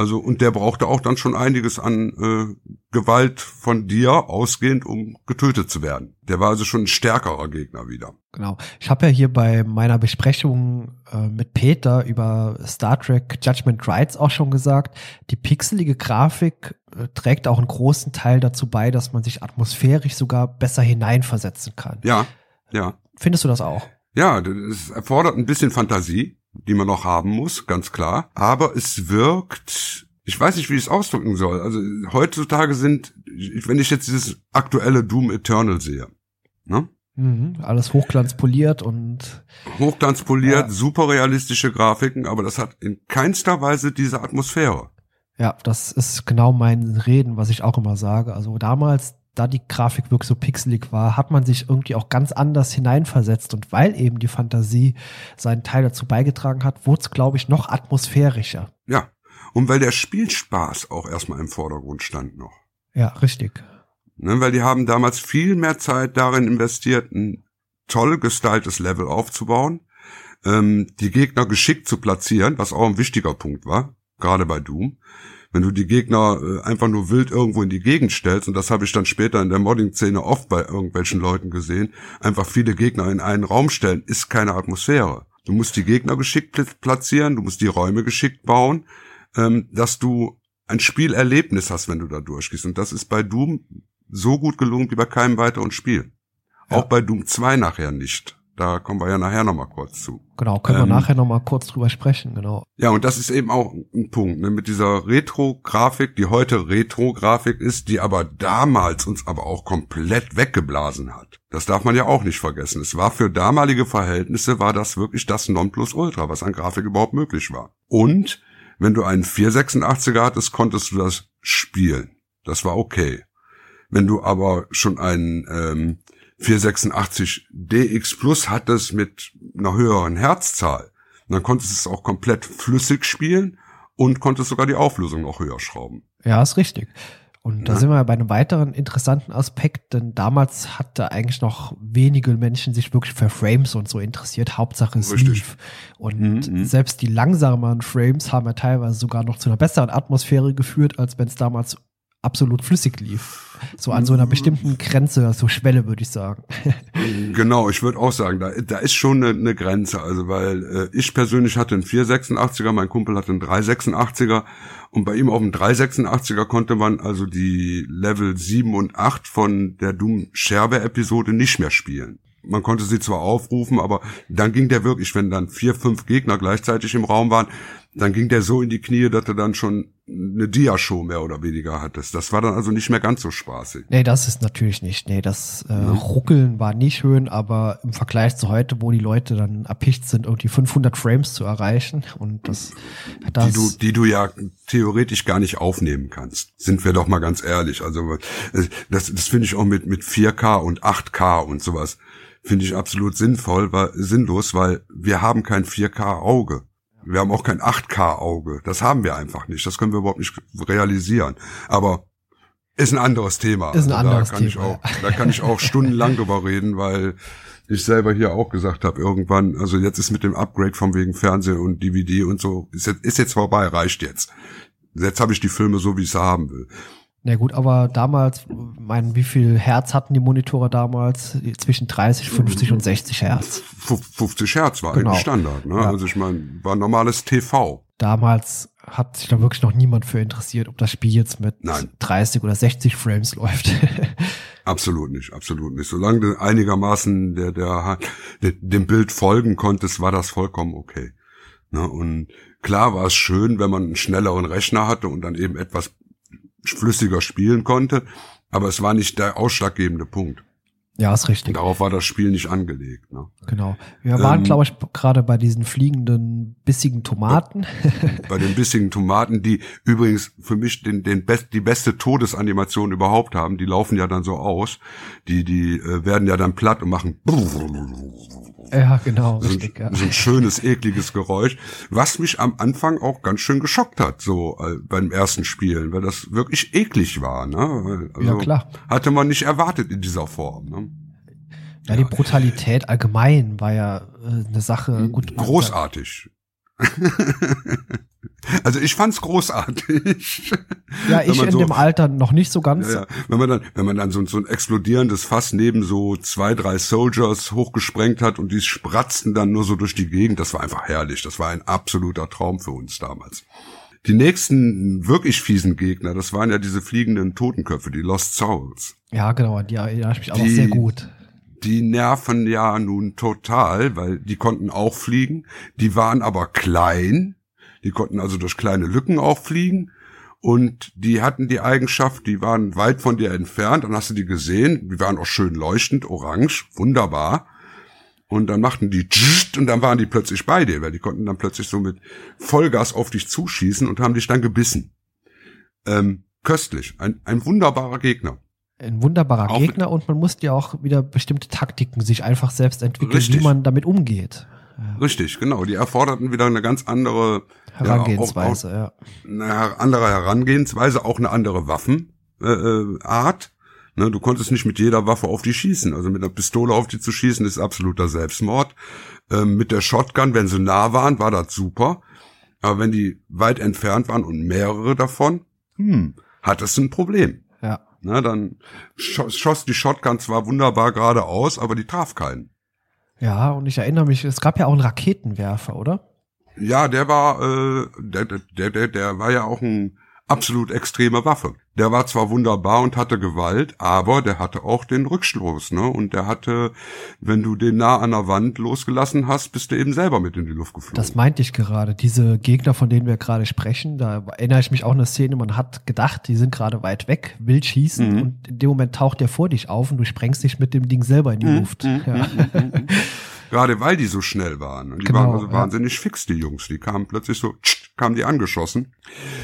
Also, und der brauchte auch dann schon einiges an äh, Gewalt von dir ausgehend, um getötet zu werden. Der war also schon ein stärkerer Gegner wieder. Genau. Ich habe ja hier bei meiner Besprechung äh, mit Peter über Star Trek Judgment Rights auch schon gesagt, die pixelige Grafik äh, trägt auch einen großen Teil dazu bei, dass man sich atmosphärisch sogar besser hineinversetzen kann. Ja, ja. Findest du das auch? Ja, das erfordert ein bisschen Fantasie die man noch haben muss, ganz klar. Aber es wirkt, ich weiß nicht, wie ich es ausdrücken soll. Also heutzutage sind, wenn ich jetzt dieses aktuelle Doom Eternal sehe, ne? Mhm, alles hochglanzpoliert und hochglanzpoliert, ja. super realistische Grafiken, aber das hat in keinster Weise diese Atmosphäre. Ja, das ist genau mein Reden, was ich auch immer sage. Also damals da die Grafik wirklich so pixelig war, hat man sich irgendwie auch ganz anders hineinversetzt. Und weil eben die Fantasie seinen Teil dazu beigetragen hat, wurde es, glaube ich, noch atmosphärischer. Ja, und weil der Spielspaß auch erstmal im Vordergrund stand noch. Ja, richtig. Ne, weil die haben damals viel mehr Zeit darin investiert, ein toll gestyltes Level aufzubauen, ähm, die Gegner geschickt zu platzieren, was auch ein wichtiger Punkt war, gerade bei Doom wenn du die Gegner äh, einfach nur wild irgendwo in die Gegend stellst, und das habe ich dann später in der Modding-Szene oft bei irgendwelchen Leuten gesehen, einfach viele Gegner in einen Raum stellen, ist keine Atmosphäre. Du musst die Gegner geschickt platzieren, du musst die Räume geschickt bauen, ähm, dass du ein Spielerlebnis hast, wenn du da durchgehst. Und das ist bei Doom so gut gelungen wie bei keinem weiteren Spiel. Ja. Auch bei Doom 2 nachher nicht. Da kommen wir ja nachher nochmal kurz zu. Genau, können ähm, wir nachher nochmal kurz drüber sprechen, genau. Ja, und das ist eben auch ein Punkt, ne, mit dieser Retro-Grafik, die heute Retro-Grafik ist, die aber damals uns aber auch komplett weggeblasen hat. Das darf man ja auch nicht vergessen. Es war für damalige Verhältnisse, war das wirklich das Nonplusultra, was an Grafik überhaupt möglich war. Und wenn du einen 486er hattest, konntest du das spielen. Das war okay. Wenn du aber schon einen ähm, 486 DX Plus hat es mit einer höheren Herzzahl. Und dann konntest du es auch komplett flüssig spielen und konntest sogar die Auflösung noch höher schrauben. Ja, ist richtig. Und da ja. sind wir bei einem weiteren interessanten Aspekt, denn damals hatte eigentlich noch wenige Menschen sich wirklich für Frames und so interessiert. Hauptsache es Richtig. lief. Und mhm, mhm. selbst die langsameren Frames haben ja teilweise sogar noch zu einer besseren Atmosphäre geführt, als wenn es damals absolut flüssig lief. So an so einer bestimmten Grenze, so Schwelle, würde ich sagen. genau, ich würde auch sagen, da, da ist schon eine, eine Grenze. Also, weil äh, ich persönlich hatte einen 486er, mein Kumpel hatte einen 386er und bei ihm auf dem 386er konnte man also die Level 7 und 8 von der Doom Scherbe Episode nicht mehr spielen. Man konnte sie zwar aufrufen, aber dann ging der wirklich, wenn dann vier, fünf Gegner gleichzeitig im Raum waren, dann ging der so in die Knie, dass er dann schon eine Dia-Show mehr oder weniger hattest. Das war dann also nicht mehr ganz so spaßig. Nee, das ist natürlich nicht. Nee, das äh, ja. Ruckeln war nicht schön, aber im Vergleich zu heute, wo die Leute dann erpicht sind, irgendwie 500 Frames zu erreichen und das, das die du, die du ja theoretisch gar nicht aufnehmen kannst. Sind wir doch mal ganz ehrlich. Also äh, das, das finde ich auch mit mit 4K und 8K und sowas finde ich absolut sinnvoll, weil sinnlos, weil wir haben kein 4K Auge. Wir haben auch kein 8K-Auge. Das haben wir einfach nicht. Das können wir überhaupt nicht realisieren. Aber ist ein anderes Thema. Ist ein anderes da kann Thema. Ich auch, da kann ich auch stundenlang drüber reden, weil ich selber hier auch gesagt habe, irgendwann, also jetzt ist mit dem Upgrade von wegen Fernsehen und DVD und so, ist jetzt, ist jetzt vorbei, reicht jetzt. Jetzt habe ich die Filme so, wie ich sie haben will. Na ja gut, aber damals, mein, wie viel Herz hatten die Monitore damals? Zwischen 30, 50 und 60 Hertz. 50 Hertz war genau. eigentlich Standard, ne? Ja. Also ich meine, war normales TV. Damals hat sich da wirklich noch niemand für interessiert, ob das Spiel jetzt mit Nein. 30 oder 60 Frames läuft. absolut nicht, absolut nicht. Solange du einigermaßen der, der, der, dem Bild folgen konntest, war das vollkommen okay. Ne? Und klar war es schön, wenn man einen schnelleren Rechner hatte und dann eben etwas flüssiger spielen konnte. Aber es war nicht der ausschlaggebende Punkt. Ja, ist richtig. Darauf war das Spiel nicht angelegt. Ne? Genau. Wir waren, Ähm, glaube ich, gerade bei diesen fliegenden, bissigen Tomaten. Bei den bissigen Tomaten, die übrigens für mich den, den best, die beste Todesanimation überhaupt haben, die laufen ja dann so aus. Die, die äh, werden ja dann platt und machen ja, genau, so richtig. Ja. ein, so ein schönes, ekliges Geräusch, was mich am Anfang auch ganz schön geschockt hat, so äh, beim ersten Spielen, weil das wirklich eklig war. Ne? Also, Ja, klar. Hatte man nicht erwartet in dieser Form. Ne? Ja, die Brutalität allgemein war ja äh, eine Sache. Gut, Großartig. also ich fand's großartig. Ja, ich in so- dem Alter noch nicht so ganz. Ja, ja. Wenn man dann, wenn man dann so, so ein explodierendes Fass neben so zwei, drei Soldiers hochgesprengt hat und die spratzten dann nur so durch die Gegend, das war einfach herrlich. Das war ein absoluter Traum für uns damals. Die nächsten wirklich fiesen Gegner, das waren ja diese fliegenden Totenköpfe, die Lost Souls. Ja, genau, die erinnere ich mich auch Die- sehr gut. Die nerven ja nun total, weil die konnten auch fliegen. Die waren aber klein. Die konnten also durch kleine Lücken auch fliegen. Und die hatten die Eigenschaft, die waren weit von dir entfernt. Dann hast du die gesehen. Die waren auch schön leuchtend, orange, wunderbar. Und dann machten die und dann waren die plötzlich bei dir, weil die konnten dann plötzlich so mit Vollgas auf dich zuschießen und haben dich dann gebissen. Ähm, köstlich. Ein, ein wunderbarer Gegner. Ein wunderbarer Auch- Gegner und man musste ja auch wieder bestimmte Taktiken sich einfach selbst entwickeln, Richtig. wie man damit umgeht. Richtig, genau. Die erforderten wieder eine ganz andere Herangehensweise, ja. eine her- andere Herangehensweise, auch eine andere Waffenart. Äh, Art. ne, du konntest nicht mit jeder Waffe auf die schießen. Also mit einer Pistole auf die zu schießen, ist absoluter Selbstmord. Ähm, mit der Shotgun, wenn sie nah waren, war das super. Aber wenn die weit entfernt waren und mehrere davon, hm, hattest du ein Problem. ja. Ne, dann schoss die Shotgun zwar wunderbar geradeaus, aber die traf keinen. Ja, und ich erinnere mich, es gab ja auch einen Raketenwerfer, oder? Ja, der war, äh, der, der, der, der war ja auch ein absolut extreme Waffe. Der war zwar wunderbar und hatte Gewalt, aber der hatte auch den Rückstoß, ne? Und der hatte, wenn du den nah an der Wand losgelassen hast, bist du eben selber mit in die Luft geflogen. Das meinte ich gerade. Diese Gegner, von denen wir gerade sprechen, da erinnere ich mich auch an eine Szene, man hat gedacht, die sind gerade weit weg, will schießen Mhm. und in dem Moment taucht der vor dich auf und du sprengst dich mit dem Ding selber in die Luft. Ja. Gerade weil die so schnell waren. Und die Genau, waren also ja. wahnsinnig fix, die Jungs. Die kamen plötzlich so, tscht, kamen die angeschossen.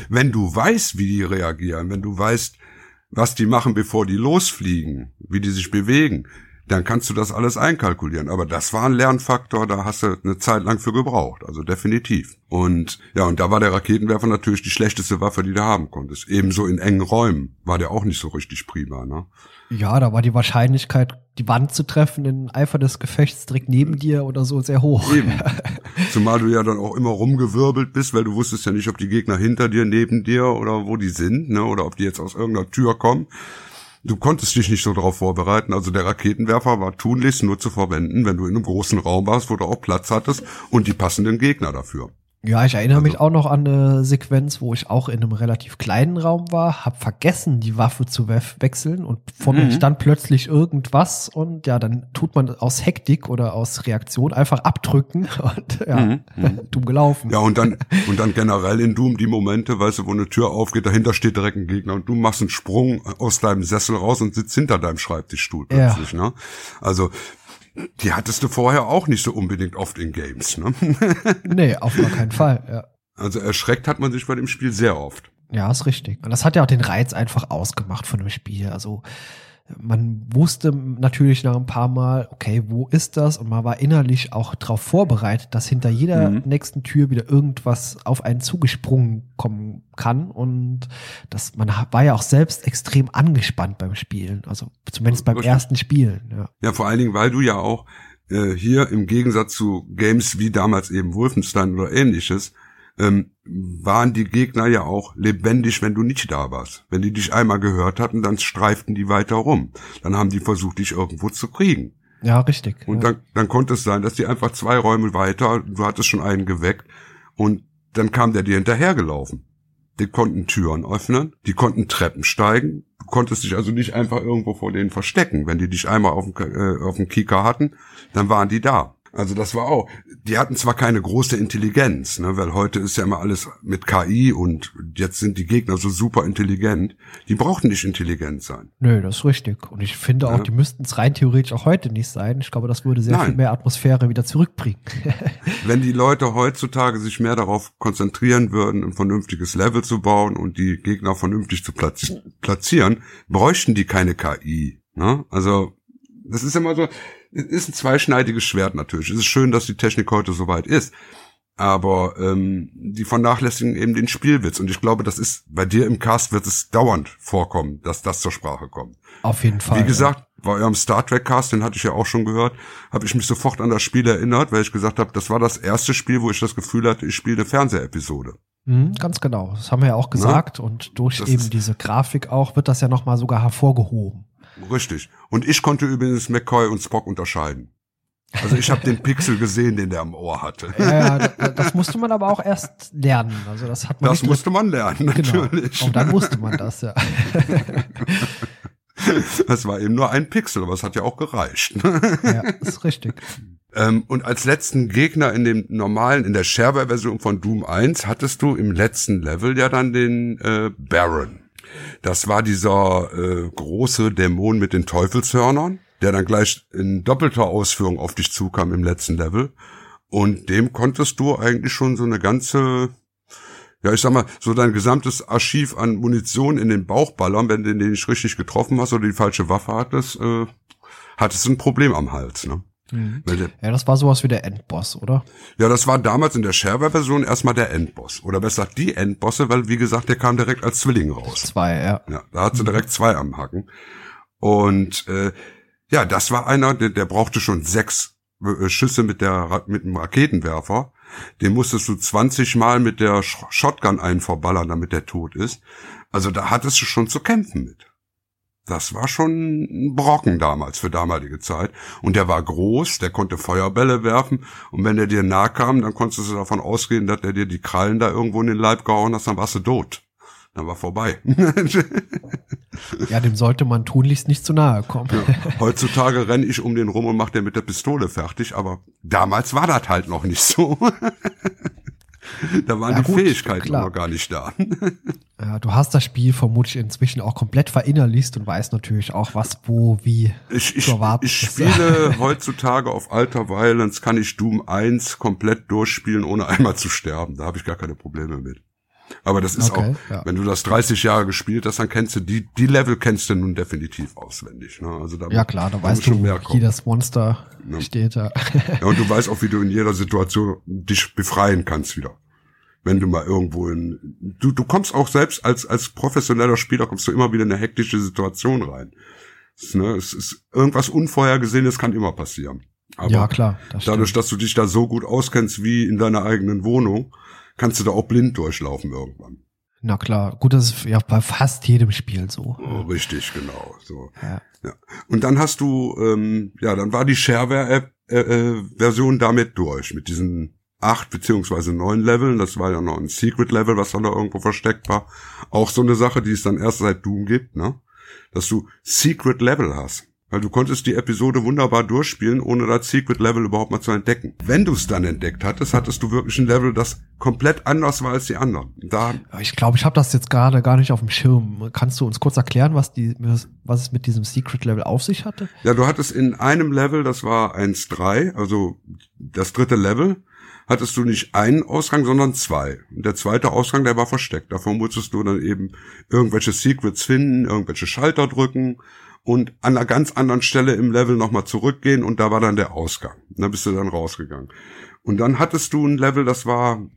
Wenn du weißt, wie die reagieren, wenn du weißt, was die machen, bevor die losfliegen, wie die sich bewegen, dann kannst du das alles einkalkulieren. Aber das war ein Lernfaktor, da hast du eine Zeit lang für gebraucht. Also definitiv. Und ja, und da war der Raketenwerfer natürlich die schlechteste Waffe, die du haben konntest. Ebenso in engen Räumen war der auch nicht so richtig prima. Ne? ja, da war die Wahrscheinlichkeit, die Wand zu treffen in Eifer des Gefechts direkt neben dir oder so sehr hoch. Eben. Zumal du ja dann auch immer rumgewirbelt bist, weil du wusstest ja nicht, ob die Gegner hinter dir, neben dir oder wo die sind, ne, oder ob die jetzt aus irgendeiner Tür kommen. Du konntest dich nicht so darauf vorbereiten. Also der Raketenwerfer war tunlichst nur zu verwenden, wenn du in einem großen Raum warst, wo du auch Platz hattest und die passenden Gegner dafür. Ja, ich erinnere mich Also- auch noch an eine Sequenz, wo ich auch in einem relativ kleinen Raum war, hab vergessen, die Waffe zu we wechseln und vor mir Mhm. stand plötzlich irgendwas und ja, dann tut man aus Hektik oder aus Reaktion einfach abdrücken und ja, Mhm, dumm gelaufen. Ja, und dann, und dann generell in Doom die Momente, weißt du, wo eine Tür aufgeht, dahinter steht direkt ein Gegner und du machst einen Sprung aus deinem Sessel raus und sitzt hinter deinem Schreibtischstuhl Ja. plötzlich, ne? Also, die hattest du vorher auch nicht so unbedingt oft in Games, ne? Nee, auf gar keinen Fall. Ja. Also erschreckt hat man sich bei dem Spiel sehr oft. Ja, ist richtig. Und das hat ja auch den Reiz einfach ausgemacht von dem Spiel. Also man wusste natürlich nach ein paar Mal, okay, wo ist das? Und man war innerlich auch darauf vorbereitet, dass hinter jeder Mhm. nächsten Tür wieder irgendwas auf einen zugesprungen kommen kann. Und das, man war ja auch selbst extrem angespannt beim Spielen. Also zumindest beim Richtig. ersten Spielen. Ja. Ja, vor allen Dingen, weil du ja auch äh, hier im Gegensatz zu Games wie damals eben Wolfenstein oder ähnliches, ähm, waren die Gegner ja auch lebendig, wenn du nicht da warst. Wenn die dich einmal gehört hatten, dann streiften die weiter rum. Dann haben die versucht, dich irgendwo zu kriegen. ja, richtig. Und ja. dann, dann konnte es sein, dass die einfach zwei Räume weiter, du hattest schon einen geweckt, und dann kam der dir hinterhergelaufen. Die konnten Türen öffnen, die konnten Treppen steigen. Du konntest dich also nicht einfach irgendwo vor denen verstecken. Wenn die dich einmal auf dem, äh, auf dem Kieker hatten, dann waren die da. Also das war auch, die hatten zwar keine große Intelligenz, ne, weil heute ist ja immer alles mit KI und jetzt sind die Gegner so super intelligent. Die brauchten nicht intelligent sein. Nö, das ist richtig. Und ich finde auch, ja. die müssten es rein theoretisch auch heute nicht sein. Ich glaube, das würde sehr Nein. viel mehr Atmosphäre wieder zurückbringen. Wenn die Leute heutzutage sich mehr darauf konzentrieren würden, ein vernünftiges Level zu bauen und die Gegner vernünftig zu platzieren, bräuchten die keine KI. Ne? Also das ist immer so, ist ein zweischneidiges Schwert natürlich. Es ist schön, dass die Technik heute so weit ist. Aber ähm, die vernachlässigen eben den Spielwitz. Und ich glaube, das ist bei dir im Cast wird es dauernd vorkommen, dass das zur Sprache kommt. Auf jeden Fall. Wie gesagt, ja. bei eurem Star Trek Cast, den hatte ich ja auch schon gehört, habe ich mich sofort an das Spiel erinnert, weil ich gesagt habe, das war das erste Spiel, wo ich das Gefühl hatte, ich spiele eine Fernsehepisode. Mhm, ganz genau. Das haben wir ja auch gesagt. Na? Und durch das eben diese Grafik auch wird das ja nochmal sogar hervorgehoben. Richtig. Und ich konnte übrigens McCoy und Spock unterscheiden. Also ich habe den Pixel gesehen, den der am Ohr hatte. Ja, ja, das musste man aber auch erst lernen. Also das hat man. Das musste man lernen, genau. natürlich. Genau. Und dann wusste man das, ja. Das war eben nur ein Pixel, aber es hat ja auch gereicht. Ja, ist richtig. Ähm, und als letzten Gegner in dem normalen, in der Shareware-Version von Doom 1 hattest du im letzten Level ja dann den äh, Baron. Das war dieser äh, große Dämon mit den Teufelshörnern, der dann gleich in doppelter Ausführung auf dich zukam im letzten Level. Und dem konntest du eigentlich schon so eine ganze, ja, ich sag mal, so dein gesamtes Archiv an Munition in den Bauch ballern, wenn du den nicht richtig getroffen hast oder die falsche Waffe hattest, äh, hattest ein Problem am Hals, ne? Mhm. Ja, das war sowas wie der Endboss, oder? Ja, das war damals in der Shareware-Version erstmal der Endboss. Oder besser gesagt die Endbosse, weil wie gesagt, der kam direkt als Zwilling raus. Zwei, ja. Ja, da hat sie mhm. direkt zwei am Hacken. Und äh, ja, das war einer, der, der brauchte schon sechs äh, Schüsse mit der mit dem Raketenwerfer. Den musstest du 20 Mal mit der Shotgun einen verballern, damit der tot ist. Also da hattest du schon zu kämpfen mit. Das war schon ein Brocken damals für damalige Zeit. Und der war groß, der konnte Feuerbälle werfen. Und wenn er dir nahe kam, dann konntest du davon ausgehen, dass er dir die Krallen da irgendwo in den Leib gehauen hat, dann warst du tot. Dann war vorbei. ja, dem sollte man tunlichst nicht zu nahe kommen. Ja, heutzutage renne ich um den rum und mach den mit der Pistole fertig, aber damals war das halt noch nicht so. da waren ja, die gut, Fähigkeiten klar. noch gar nicht da. ja, du hast das Spiel vermutlich inzwischen auch komplett verinnerlichst und weißt natürlich auch, was, wo, wie ich, ich, zu erwarten Ich spiele heutzutage auf alter Violence, kann ich Doom 1 komplett durchspielen, ohne einmal zu sterben. Da habe ich gar keine Probleme mit. Aber das ist okay, auch, ja. wenn du das 30 Jahre gespielt hast, dann kennst du die, die Level kennst du nun definitiv auswendig. Ne? Also da ja klar, da weißt du, wie das Monster ja. steht. Ja. ja, und du weißt auch, wie du in jeder Situation dich befreien kannst wieder wenn du mal irgendwo in, du, du kommst auch selbst als, als professioneller Spieler kommst du immer wieder in eine hektische Situation rein. Es, ne, es ist irgendwas Unvorhergesehenes kann immer passieren. Aber ja, klar. Das dadurch, dass du dich da so gut auskennst wie in deiner eigenen Wohnung, kannst du da auch blind durchlaufen irgendwann. Na klar, gut, das ist ja bei fast jedem Spiel so. Oh, richtig, genau. So. Ja. ja. Und dann hast du, ähm, ja, dann war die Shareware-Version äh, äh, damit durch, mit diesen acht beziehungsweise neun Leveln. Das war ja noch ein Secret Level, was dann da irgendwo versteckt war. Auch so eine Sache, die es dann erst seit Doom gibt, ne? Dass du Secret Level hast. Weil du konntest die Episode wunderbar durchspielen, ohne das Secret Level überhaupt mal zu entdecken. Wenn du es dann entdeckt hattest, hattest du wirklich ein Level, das komplett anders war als die anderen. Da ich glaube, ich habe das jetzt gerade gar nicht auf dem Schirm. Kannst du uns kurz erklären, was, die, was es mit diesem Secret Level auf sich hatte? Ja, du hattest in einem Level, das war 1.3, also das dritte Level, hattest du nicht einen Ausgang, sondern zwei. Und der zweite Ausgang, der war versteckt. Davon musstest du dann eben irgendwelche Secrets finden, irgendwelche Schalter drücken und an einer ganz anderen Stelle im Level nochmal zurückgehen und da war dann der Ausgang. Und da bist du dann rausgegangen. Und dann hattest du ein Level, das war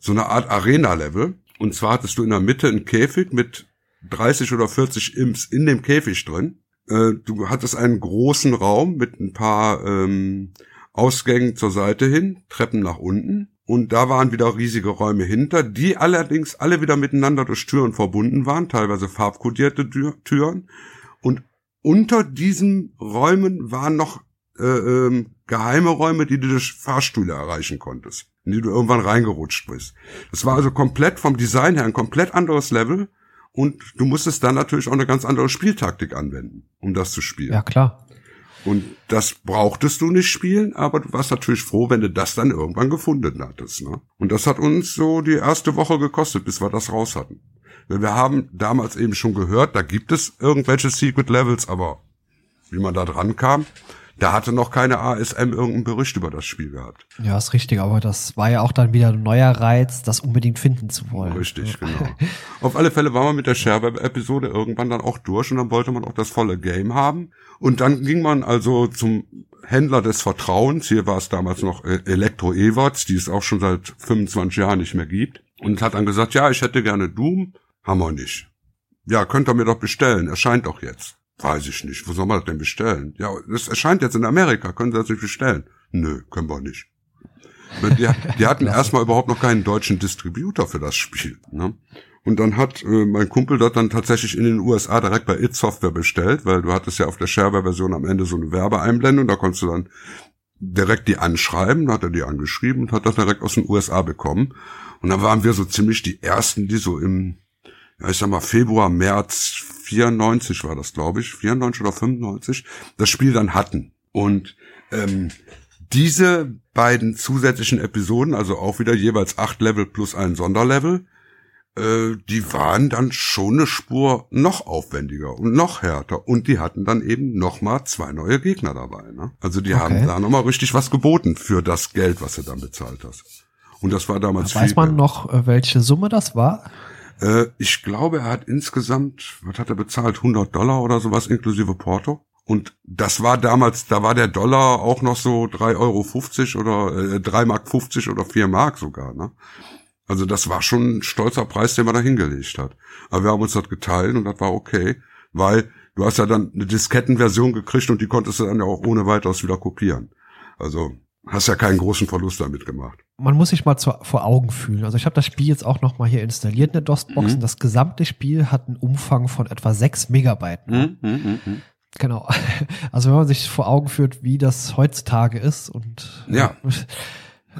so eine Art Arena-Level. Und zwar hattest du in der Mitte einen Käfig mit 30 oder 40 Imps in dem Käfig drin. Äh, du hattest einen großen Raum mit ein paar ähm, Ausgängen zur Seite hin, Treppen nach unten. Und da waren wieder riesige Räume hinter, die allerdings alle wieder miteinander durch Türen verbunden waren, teilweise farbkodierte Türen. Und unter diesen Räumen waren noch äh, ähm, geheime Räume, die du durch Fahrstühle erreichen konntest, in die du irgendwann reingerutscht bist. Das war also komplett vom Design her ein komplett anderes Level und du musstest dann natürlich auch eine ganz andere Spieltaktik anwenden, um das zu spielen. Ja, klar. Und das brauchtest du nicht spielen, aber du warst natürlich froh, wenn du das dann irgendwann gefunden hattest. Ne? Und das hat uns so die erste Woche gekostet, bis wir das raus hatten. Wir haben damals eben schon gehört, da gibt es irgendwelche Secret Levels, aber wie man da dran kam, da hatte noch keine ASM irgendeinen Bericht über das Spiel gehabt. Ja, ist richtig, aber das war ja auch dann wieder ein neuer Reiz, das unbedingt finden zu wollen. Richtig, genau. Auf alle Fälle war man mit der Shareware-Episode irgendwann dann auch durch und dann wollte man auch das volle Game haben. Und dann ging man also zum Händler des Vertrauens, hier war es damals noch äh, Elektro Everts, die es auch schon seit 25 Jahren nicht mehr gibt, und hat dann gesagt, ja, ich hätte gerne Doom, haben wir nicht. Ja, könnt ihr mir doch bestellen, erscheint doch jetzt. Weiß ich nicht. Wo soll man das denn bestellen? Ja, das erscheint jetzt in Amerika. Können Sie das nicht bestellen? Nö, können wir nicht. Die, die hatten erstmal überhaupt noch keinen deutschen Distributor für das Spiel. Ne? Und dann hat äh, mein Kumpel das dann tatsächlich in den USA direkt bei It Software bestellt, weil du hattest ja auf der Shareware-Version am Ende so eine Werbeeinblendung, da konntest du dann direkt die anschreiben, da hat er die angeschrieben und hat das direkt aus den USA bekommen. Und dann waren wir so ziemlich die ersten, die so im, ja, ich sag mal, Februar, März 94 war das, glaube ich, 94 oder 95, das Spiel dann hatten. Und ähm, diese beiden zusätzlichen Episoden, also auch wieder jeweils acht Level plus ein Sonderlevel, äh, die waren dann schon eine Spur noch aufwendiger und noch härter. Und die hatten dann eben noch mal zwei neue Gegner dabei. Ne? Also die okay. haben da noch mal richtig was geboten für das Geld, was du dann bezahlt hast. Und das war damals. Weiß man noch, äh, welche Summe das war? Äh, ich glaube, er hat insgesamt, was hat er bezahlt? 100 Dollar oder sowas inklusive Porto. Und das war damals, da war der Dollar auch noch so 3,50 Euro oder äh, 3 Mark 50 oder 4 Mark sogar. Ne? Also das war schon ein stolzer Preis, den man da hingelegt hat. Aber wir haben uns das geteilt und das war okay, weil du hast ja dann eine Diskettenversion gekriegt und die konntest du dann ja auch ohne weiteres wieder kopieren. Also hast ja keinen großen Verlust damit gemacht. Man muss sich mal zu, vor Augen fühlen. Also ich habe das Spiel jetzt auch noch mal hier installiert in der DOS-Box. Mhm. Das gesamte Spiel hat einen Umfang von etwa sechs Megabyte. Mhm, mh, mh. Genau. Also wenn man sich vor Augen führt, wie das heutzutage ist und ja.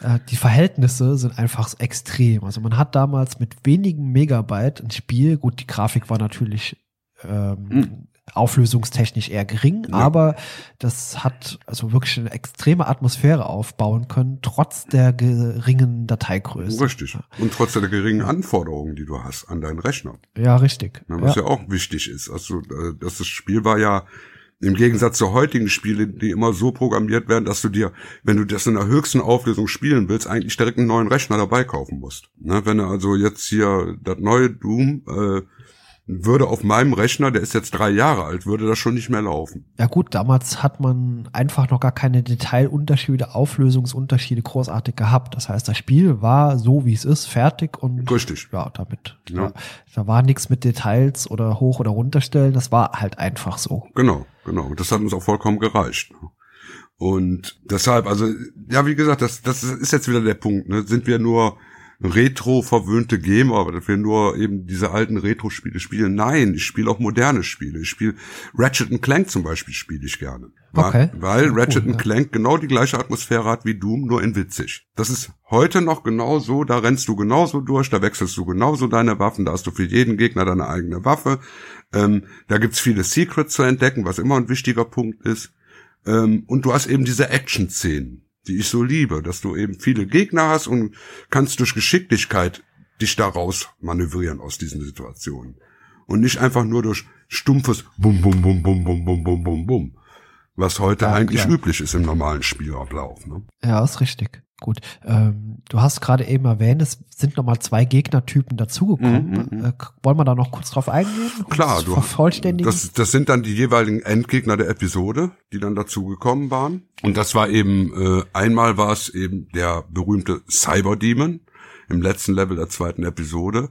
Äh, die Verhältnisse sind einfach extrem. Also man hat damals mit wenigen Megabyte ein Spiel, gut, die Grafik war natürlich ähm, mhm auflösungstechnisch eher gering, ja. aber das hat also wirklich eine extreme Atmosphäre aufbauen können, trotz der geringen Dateigröße. Richtig. Und trotz der geringen Anforderungen, die du hast an deinen Rechner. Ja, richtig. was ja. ja auch wichtig ist. Also, äh, das Spiel war ja im Gegensatz zu heutigen Spielen, die immer so programmiert werden, dass du dir, wenn du das in der höchsten Auflösung spielen willst, eigentlich direkt einen neuen Rechner dabei kaufen musst. Ne, wenn du also jetzt hier das neue Doom äh, würde auf meinem Rechner, der ist jetzt drei Jahre alt, würde das schon nicht mehr laufen. Ja gut, damals hat man einfach noch gar keine Detailunterschiede, Auflösungsunterschiede großartig gehabt. Das heißt, das Spiel war so, wie es ist, fertig und Richtig. ja, damit. Ja. Da, da war nichts mit Details oder hoch oder runterstellen. Das war halt einfach so. Genau, genau. Das hat uns auch vollkommen gereicht. Und deshalb, also, ja, wie gesagt, das, das ist jetzt wieder der Punkt. Ne? Sind wir nur retro-verwöhnte Gamer, dass wir nur eben diese alten Retro-Spiele spielen. Nein, ich spiele auch moderne Spiele. Ich spiele Ratchet Clank zum Beispiel spiele ich gerne. Okay. Weil, weil Ratchet cool, Clank genau die gleiche Atmosphäre hat wie Doom, nur in witzig. Das ist heute noch genau so, da rennst du genauso durch, da wechselst du genauso deine Waffen, da hast du für jeden Gegner deine eigene Waffe. Ähm, da gibt's viele Secrets zu entdecken, was immer ein wichtiger Punkt ist. Ähm, und du hast eben diese Action-Szenen die ich so liebe, dass du eben viele Gegner hast und kannst durch Geschicklichkeit dich daraus manövrieren aus diesen Situationen. Und nicht einfach nur durch stumpfes Bum, Bum, Bum, Bum, Bum, Bum, Bum, Bum, Bum. Was heute ja, eigentlich klar. üblich ist im normalen Spielablauf. Ne? Ja, ist richtig. Gut. Ähm, du hast gerade eben erwähnt, es sind nochmal zwei Gegnertypen dazugekommen. Mm, mm, äh, wollen wir da noch kurz drauf eingehen? Klar, du? Das, das sind dann die jeweiligen Endgegner der Episode, die dann dazugekommen waren. Und das war eben, äh, einmal war es eben der berühmte Cyber Demon im letzten Level der zweiten Episode.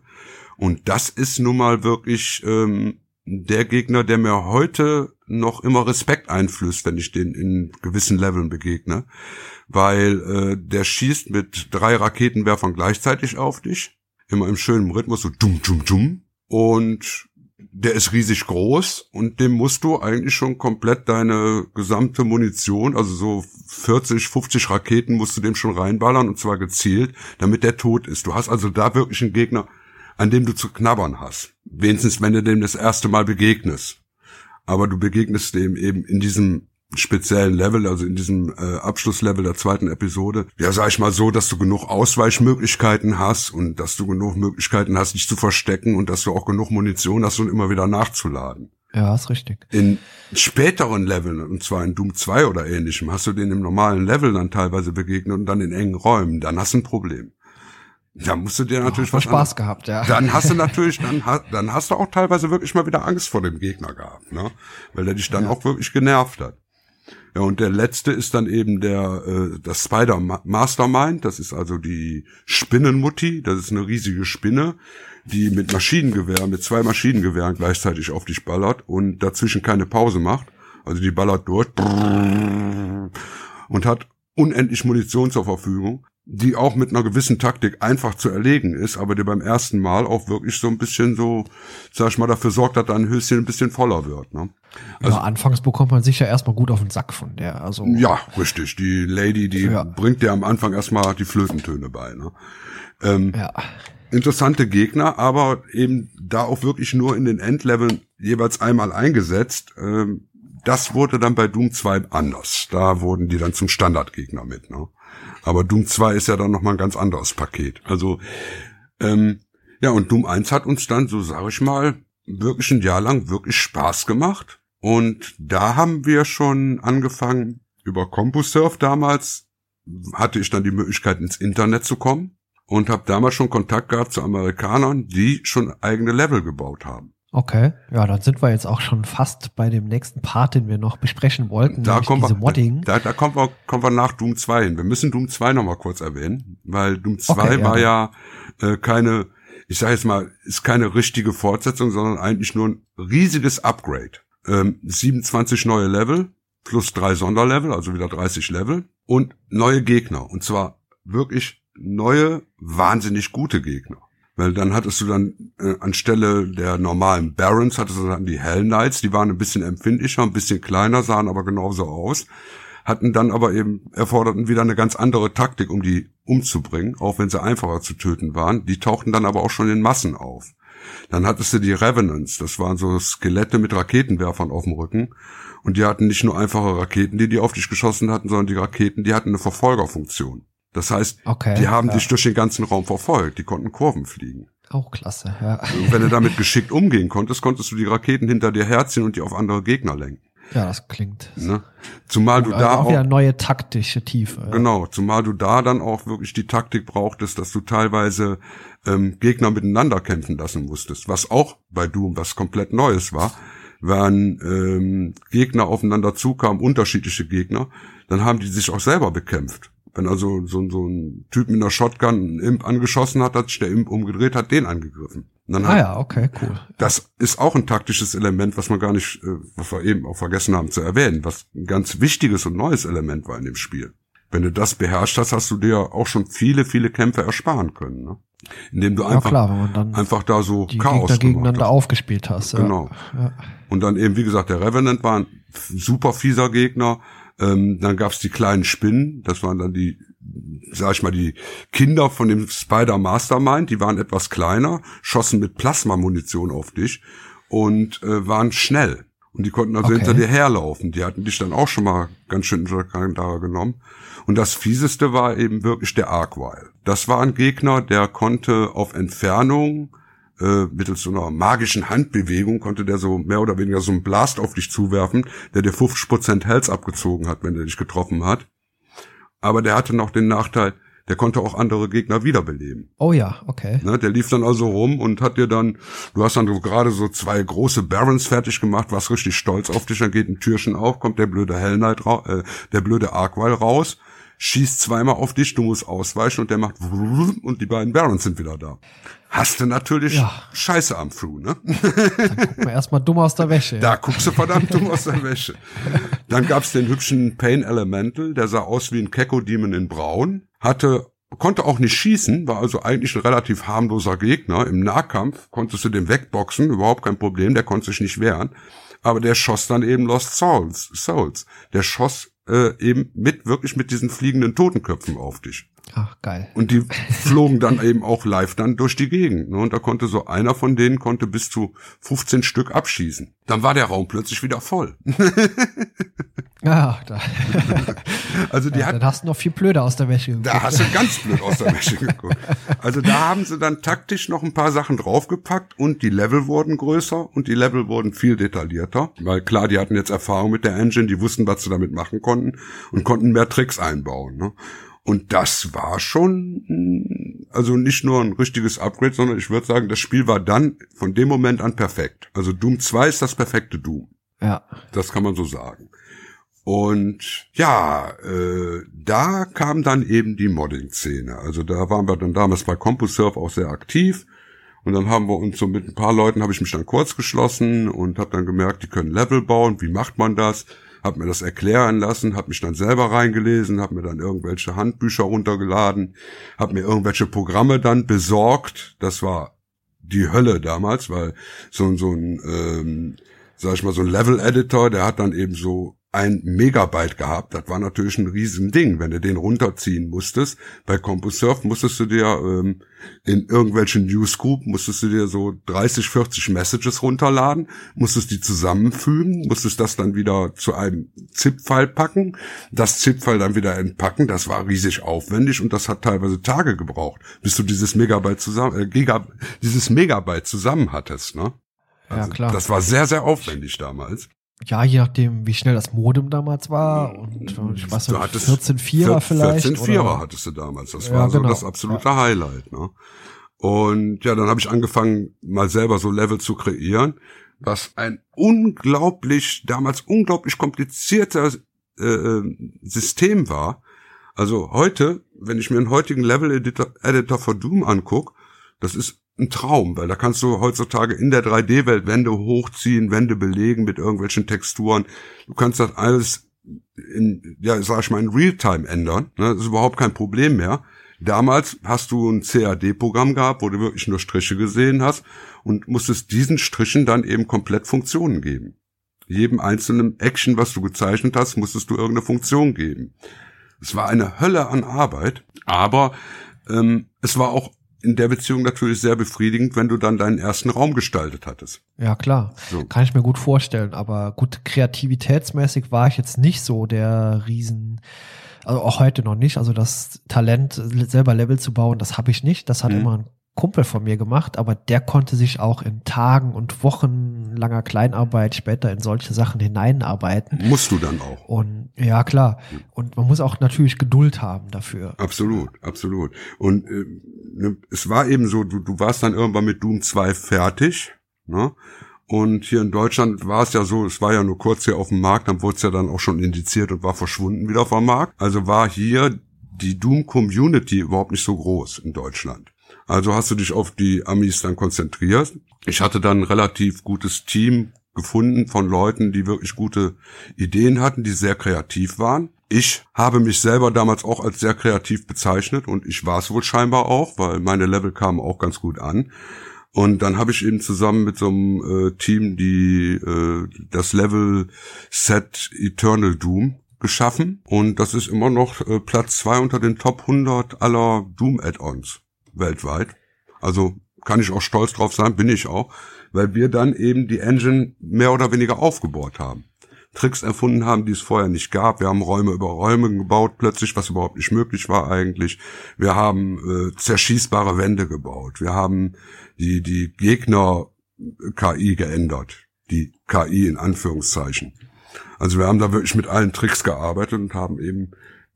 Und das ist nun mal wirklich ähm, der Gegner, der mir heute noch immer Respekt einflößt, wenn ich den in gewissen Leveln begegne weil äh, der schießt mit drei Raketenwerfern gleichzeitig auf dich, immer im schönen Rhythmus, so dumm, dumm, dumm. Und der ist riesig groß und dem musst du eigentlich schon komplett deine gesamte Munition, also so 40, 50 Raketen musst du dem schon reinballern und zwar gezielt, damit der tot ist. Du hast also da wirklich einen Gegner, an dem du zu knabbern hast. Wenigstens, wenn du dem das erste Mal begegnest. Aber du begegnest dem eben in diesem speziellen Level, also in diesem äh, Abschlusslevel der zweiten Episode, ja, sag ich mal so, dass du genug Ausweichmöglichkeiten hast und dass du genug Möglichkeiten hast, dich zu verstecken und dass du auch genug Munition hast und immer wieder nachzuladen. Ja, ist richtig. In späteren Leveln, und zwar in Doom 2 oder ähnlichem, hast du den im normalen Level dann teilweise begegnet und dann in engen Räumen, dann hast du ein Problem. Da musst du dir natürlich oh, was Spaß gehabt, ja. Dann hast du natürlich, dann, dann hast du auch teilweise wirklich mal wieder Angst vor dem Gegner gehabt, ne? Weil der dich dann ja. auch wirklich genervt hat. Ja, und der letzte ist dann eben der äh, das Spider Mastermind, das ist also die Spinnenmutti, das ist eine riesige Spinne, die mit Maschinengewehr, mit zwei Maschinengewehren gleichzeitig auf dich ballert und dazwischen keine Pause macht. Also die ballert durch und hat unendlich Munition zur Verfügung, die auch mit einer gewissen Taktik einfach zu erlegen ist, aber die beim ersten Mal auch wirklich so ein bisschen so, sag ich mal, dafür sorgt, dass dein Höschen ein bisschen voller wird. Ne? Also, ja, anfangs bekommt man sich ja erstmal gut auf den Sack von der. Also ja, richtig. Die Lady, die ja. bringt dir am Anfang erstmal die Flötentöne bei. Ne? Ähm, ja interessante Gegner, aber eben da auch wirklich nur in den Endleveln jeweils einmal eingesetzt. Ähm, das wurde dann bei Doom 2 anders. Da wurden die dann zum Standardgegner mit. Ne? Aber Doom 2 ist ja dann nochmal ein ganz anderes Paket. Also, ähm, ja, und Doom 1 hat uns dann, so sage ich mal, wirklich ein Jahr lang wirklich Spaß gemacht. Und da haben wir schon angefangen, über CompuServe damals hatte ich dann die Möglichkeit, ins Internet zu kommen und habe damals schon Kontakt gehabt zu Amerikanern, die schon eigene Level gebaut haben. Okay, ja, dann sind wir jetzt auch schon fast bei dem nächsten Part, den wir noch besprechen wollten, da kommen diese wir, Modding. Da, da kommen, wir, kommen wir nach Doom 2 hin. Wir müssen Doom 2 nochmal kurz erwähnen, weil Doom 2 okay, war ja, ja äh, keine, ich sage jetzt mal, ist keine richtige Fortsetzung, sondern eigentlich nur ein riesiges Upgrade. Ähm, 27 neue Level plus drei Sonderlevel, also wieder 30 Level und neue Gegner. Und zwar wirklich neue, wahnsinnig gute Gegner. Weil dann hattest du dann äh, anstelle der normalen Barons hattest du dann die Hell Knights, die waren ein bisschen empfindlicher, ein bisschen kleiner, sahen aber genauso aus, hatten dann aber eben erforderten wieder eine ganz andere Taktik, um die umzubringen, auch wenn sie einfacher zu töten waren. Die tauchten dann aber auch schon in Massen auf. Dann hattest du die Revenants, das waren so Skelette mit Raketenwerfern auf dem Rücken. Und die hatten nicht nur einfache Raketen, die die auf dich geschossen hatten, sondern die Raketen, die hatten eine Verfolgerfunktion. Das heißt, okay, die haben ja. dich durch den ganzen Raum verfolgt, die konnten Kurven fliegen. Auch klasse, ja. Und wenn du damit geschickt umgehen konntest, konntest du die Raketen hinter dir herziehen und die auf andere Gegner lenken. Ja, das klingt. Ne? Zumal du da auch wieder neue taktische Tiefe. Genau, zumal du da dann auch wirklich die Taktik brauchtest, dass du teilweise ähm, Gegner miteinander kämpfen lassen musstest, was auch bei Doom was komplett Neues war. Wenn ähm, Gegner aufeinander zukamen, unterschiedliche Gegner, dann haben die sich auch selber bekämpft. Wenn also so, so ein Typ mit einer Shotgun einen Imp angeschossen hat, hat sich der Imp umgedreht, hat den angegriffen. ah hat, ja, okay, cool. Das ist auch ein taktisches Element, was man gar nicht, äh, was wir eben auch vergessen haben zu erwähnen, was ein ganz wichtiges und neues Element war in dem Spiel. Wenn du das beherrscht hast, hast du dir auch schon viele, viele Kämpfe ersparen können. Ne? Indem du einfach, ja, klar, einfach da so die Chaos Gegner gegeneinander hast. aufgespielt hast. Genau. Ja. Und dann eben, wie gesagt, der Revenant war ein super fieser Gegner ähm, dann gab's die kleinen Spinnen, das waren dann die, sag ich mal, die Kinder von dem Spider Mastermind, die waren etwas kleiner, schossen mit Plasmamunition auf dich und äh, waren schnell. Und die konnten also okay. hinter dir herlaufen. Die hatten dich dann auch schon mal ganz schön unter Kandare genommen. Und das fieseste war eben wirklich der Arkwile. Das war ein Gegner, der konnte auf Entfernung äh, mittels so einer magischen Handbewegung konnte der so mehr oder weniger so einen Blast auf dich zuwerfen, der dir 50% Health abgezogen hat, wenn der dich getroffen hat. Aber der hatte noch den Nachteil, der konnte auch andere Gegner wiederbeleben. Oh ja, okay. Ne, der lief dann also rum und hat dir dann, du hast dann so gerade so zwei große Barons fertig gemacht, warst richtig stolz auf dich, dann geht ein Türchen auf, kommt der blöde Hell Knight, äh, der blöde Arkwile raus, schießt zweimal auf dich, du musst ausweichen und der macht und die beiden Barons sind wieder da. Hast du natürlich ja. Scheiße am Fru, ne? Dann guckt man erstmal dumm aus der Wäsche. Da guckst du verdammt dumm aus der Wäsche. Dann gab's den hübschen Pain Elemental, der sah aus wie ein Keko Demon in Braun, hatte konnte auch nicht schießen, war also eigentlich ein relativ harmloser Gegner. Im Nahkampf konntest du den wegboxen, überhaupt kein Problem, der konnte sich nicht wehren. Aber der schoss dann eben Lost Souls. Souls. Der schoss äh, eben mit, wirklich mit diesen fliegenden Totenköpfen auf dich. Ach, geil. Und die flogen dann eben auch live dann durch die Gegend. Ne? Und da konnte so einer von denen konnte bis zu 15 Stück abschießen. Dann war der Raum plötzlich wieder voll. Ja, da. also die ja, hat, dann hast du noch viel blöder aus der Wäsche geguckt. Da hast du ganz blöd aus der Wäsche geguckt. Also da haben sie dann taktisch noch ein paar Sachen draufgepackt und die Level wurden größer und die Level wurden viel detaillierter. Weil klar, die hatten jetzt Erfahrung mit der Engine, die wussten, was sie damit machen konnten und konnten mehr Tricks einbauen. Ne? Und das war schon, also nicht nur ein richtiges Upgrade, sondern ich würde sagen, das Spiel war dann von dem Moment an perfekt. Also Doom 2 ist das perfekte Doom. Ja. Das kann man so sagen. Und ja, äh, da kam dann eben die Modding-Szene. Also da waren wir dann damals bei CompuServe auch sehr aktiv. Und dann haben wir uns so mit ein paar Leuten, habe ich mich dann kurz geschlossen und habe dann gemerkt, die können Level bauen. Wie macht man das? Hab mir das erklären lassen, hab mich dann selber reingelesen, hab mir dann irgendwelche Handbücher runtergeladen, hab mir irgendwelche Programme dann besorgt. Das war die Hölle damals, weil so, so ein, ähm, sag ich mal, so ein Level-Editor, der hat dann eben so ein Megabyte gehabt. Das war natürlich ein Riesending, wenn du den runterziehen musstest. Bei CompuServe musstest du dir ähm, in irgendwelchen Newsgroup musstest du dir so 30, 40 Messages runterladen, musstest die zusammenfügen, musstest das dann wieder zu einem ZIP-File packen, das ZIP-File dann wieder entpacken. Das war riesig aufwendig und das hat teilweise Tage gebraucht, bis du dieses Megabyte zusammen, äh, Giga, dieses Megabyte zusammen hattest, ne? Also, ja, klar. Das war sehr, sehr aufwendig damals ja, je nachdem, wie schnell das Modem damals war. Und ich weiß nicht, 14 Vierer vielleicht. 14 Vierer hattest du damals. Das war ja, genau. so das absolute ja. Highlight. Ne? Und ja, dann habe ich angefangen, mal selber so Level zu kreieren, was ein unglaublich, damals unglaublich komplizierter äh, äh System war. Also heute, wenn ich mir einen heutigen Level-Editor Editor für Doom anguck, das ist ein Traum, weil da kannst du heutzutage in der 3D-Welt Wände hochziehen, Wände belegen mit irgendwelchen Texturen. Du kannst das alles in, ja, sag ich mal, in Realtime ändern. Ne? Das ist überhaupt kein Problem mehr. Damals hast du ein CAD-Programm gehabt, wo du wirklich nur Striche gesehen hast und musstest diesen Strichen dann eben komplett Funktionen geben. Jedem einzelnen Action, was du gezeichnet hast, musstest du irgendeine Funktion geben. Es war eine Hölle an Arbeit, aber ähm, es war auch in der Beziehung natürlich sehr befriedigend, wenn du dann deinen ersten Raum gestaltet hattest. Ja, klar. So. Kann ich mir gut vorstellen. Aber gut, kreativitätsmäßig war ich jetzt nicht so der Riesen, also auch heute noch nicht. Also das Talent, selber Level zu bauen, das habe ich nicht. Das hat mhm. immer ein Kumpel von mir gemacht, aber der konnte sich auch in Tagen und Wochen langer Kleinarbeit später in solche Sachen hineinarbeiten. Musst du dann auch. Und ja, klar. Und man muss auch natürlich Geduld haben dafür. Absolut, absolut. Und äh, ne, es war eben so, du, du warst dann irgendwann mit Doom 2 fertig, ne? Und hier in Deutschland war es ja so, es war ja nur kurz hier auf dem Markt, dann wurde es ja dann auch schon indiziert und war verschwunden wieder vom Markt. Also war hier die Doom Community überhaupt nicht so groß in Deutschland. Also hast du dich auf die Amis dann konzentriert. Ich hatte dann ein relativ gutes Team gefunden von Leuten, die wirklich gute Ideen hatten, die sehr kreativ waren. Ich habe mich selber damals auch als sehr kreativ bezeichnet und ich war es wohl scheinbar auch, weil meine Level kamen auch ganz gut an. Und dann habe ich eben zusammen mit so einem äh, Team die äh, das Level Set Eternal Doom geschaffen und das ist immer noch äh, Platz zwei unter den Top 100 aller Doom Add-ons weltweit. Also kann ich auch stolz drauf sein, bin ich auch, weil wir dann eben die Engine mehr oder weniger aufgebaut haben. Tricks erfunden haben, die es vorher nicht gab. Wir haben Räume über Räume gebaut, plötzlich, was überhaupt nicht möglich war eigentlich. Wir haben äh, zerschießbare Wände gebaut. Wir haben die, die Gegner KI geändert. Die KI in Anführungszeichen. Also wir haben da wirklich mit allen Tricks gearbeitet und haben eben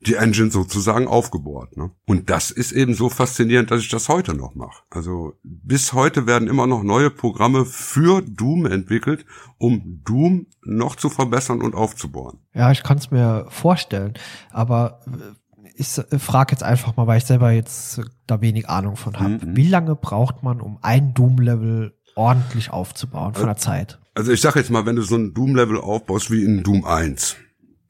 die Engine sozusagen aufgebohrt. Ne? Und das ist eben so faszinierend, dass ich das heute noch mache. Also bis heute werden immer noch neue Programme für Doom entwickelt, um Doom noch zu verbessern und aufzubauen. Ja, ich kann es mir vorstellen, aber äh, ich frage jetzt einfach mal, weil ich selber jetzt da wenig Ahnung von habe. Mhm. Wie lange braucht man, um ein Doom-Level ordentlich aufzubauen von der Zeit? Also ich sage jetzt mal, wenn du so ein Doom-Level aufbaust wie in Doom 1,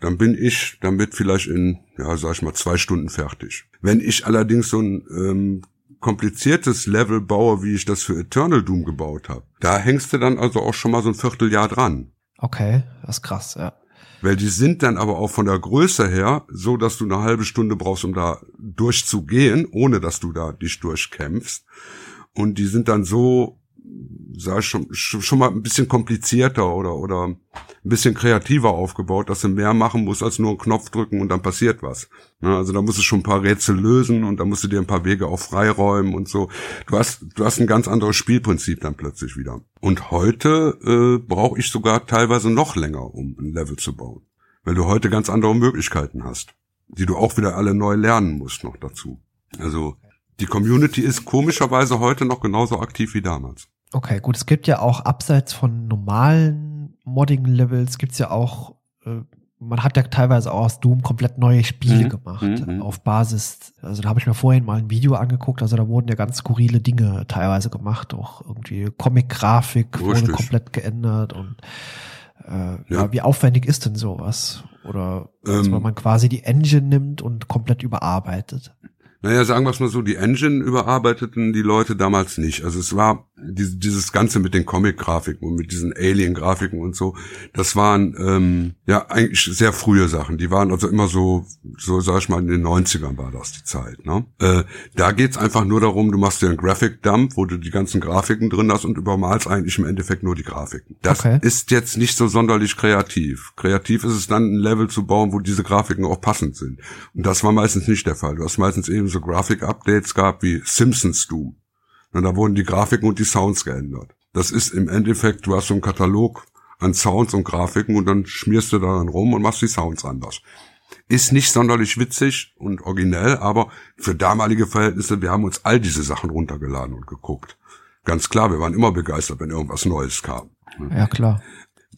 dann bin ich damit vielleicht in, ja, sag ich mal, zwei Stunden fertig. Wenn ich allerdings so ein ähm, kompliziertes Level baue, wie ich das für Eternal Doom gebaut habe, da hängst du dann also auch schon mal so ein Vierteljahr dran. Okay, das ist krass, ja. Weil die sind dann aber auch von der Größe her so, dass du eine halbe Stunde brauchst, um da durchzugehen, ohne dass du da dich durchkämpfst. Und die sind dann so sag ich schon, schon mal ein bisschen komplizierter oder, oder ein bisschen kreativer aufgebaut, dass du mehr machen musst als nur einen Knopf drücken und dann passiert was. Ja, also da musst du schon ein paar Rätsel lösen und da musst du dir ein paar Wege auch freiräumen und so. Du hast, du hast ein ganz anderes Spielprinzip dann plötzlich wieder. Und heute äh, brauche ich sogar teilweise noch länger, um ein Level zu bauen. Weil du heute ganz andere Möglichkeiten hast, die du auch wieder alle neu lernen musst noch dazu. Also die Community ist komischerweise heute noch genauso aktiv wie damals. Okay, gut. Es gibt ja auch abseits von normalen Modding-Levels, gibt's ja auch, äh, man hat ja teilweise auch aus Doom komplett neue Spiele mhm. gemacht. Mhm. Auf Basis, also da habe ich mir vorhin mal ein Video angeguckt, also da wurden ja ganz skurrile Dinge teilweise gemacht. Auch irgendwie Comic-Grafik wurde komplett geändert und äh, ja. wie aufwendig ist denn sowas? Oder ähm, dass man quasi die Engine nimmt und komplett überarbeitet? Naja, sagen wir es mal so, die Engine überarbeiteten die Leute damals nicht. Also es war dieses Ganze mit den Comic-Grafiken und mit diesen Alien-Grafiken und so, das waren ähm, ja eigentlich sehr frühe Sachen. Die waren also immer so, so sag ich mal, in den 90ern war das die Zeit. Ne? Äh, da geht's einfach nur darum, du machst dir einen Graphic-Dump, wo du die ganzen Grafiken drin hast und übermalst eigentlich im Endeffekt nur die Grafiken. Das okay. ist jetzt nicht so sonderlich kreativ. Kreativ ist es dann, ein Level zu bauen, wo diese Grafiken auch passend sind. Und das war meistens nicht der Fall. Du hast meistens eben so Graphic-Updates gehabt wie Simpsons Doom. Und da wurden die Grafiken und die Sounds geändert. Das ist im Endeffekt, du hast so einen Katalog an Sounds und Grafiken und dann schmierst du da dann rum und machst die Sounds anders. Ist nicht sonderlich witzig und originell, aber für damalige Verhältnisse, wir haben uns all diese Sachen runtergeladen und geguckt. Ganz klar, wir waren immer begeistert, wenn irgendwas Neues kam. Ja, klar.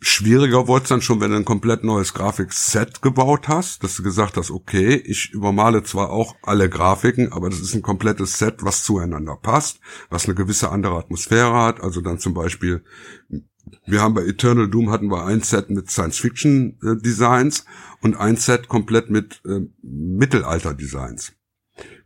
Schwieriger wurde es dann schon, wenn du ein komplett neues Grafikset gebaut hast, dass du gesagt hast, okay, ich übermale zwar auch alle Grafiken, aber das ist ein komplettes Set, was zueinander passt, was eine gewisse andere Atmosphäre hat. Also dann zum Beispiel, wir haben bei Eternal Doom hatten wir ein Set mit Science-Fiction-Designs und ein Set komplett mit äh, Mittelalter-Designs.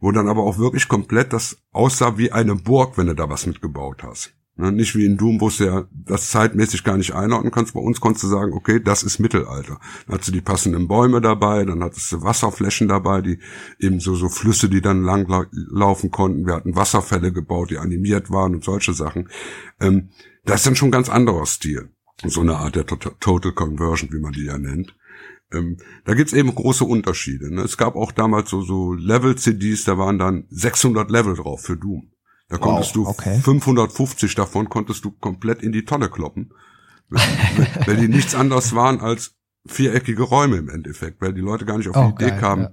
Wo dann aber auch wirklich komplett das aussah wie eine Burg, wenn du da was mitgebaut hast. Ne, nicht wie in Doom, wo es ja das zeitmäßig gar nicht einordnen kannst. Bei uns konntest du sagen, okay, das ist Mittelalter. Dann hattest du die passenden Bäume dabei, dann hattest du Wasserflächen dabei, die eben so, so Flüsse, die dann lang laufen konnten. Wir hatten Wasserfälle gebaut, die animiert waren und solche Sachen. Ähm, das ist dann schon ein ganz anderer Stil. So eine Art der Total Conversion, wie man die ja nennt. Ähm, da gibt's eben große Unterschiede. Ne? Es gab auch damals so, so Level-CDs, da waren dann 600 Level drauf für Doom. Da wow, konntest du okay. 550 davon konntest du komplett in die Tonne kloppen, weil die nichts anderes waren als viereckige Räume im Endeffekt, weil die Leute gar nicht auf oh, die Idee geil, kamen,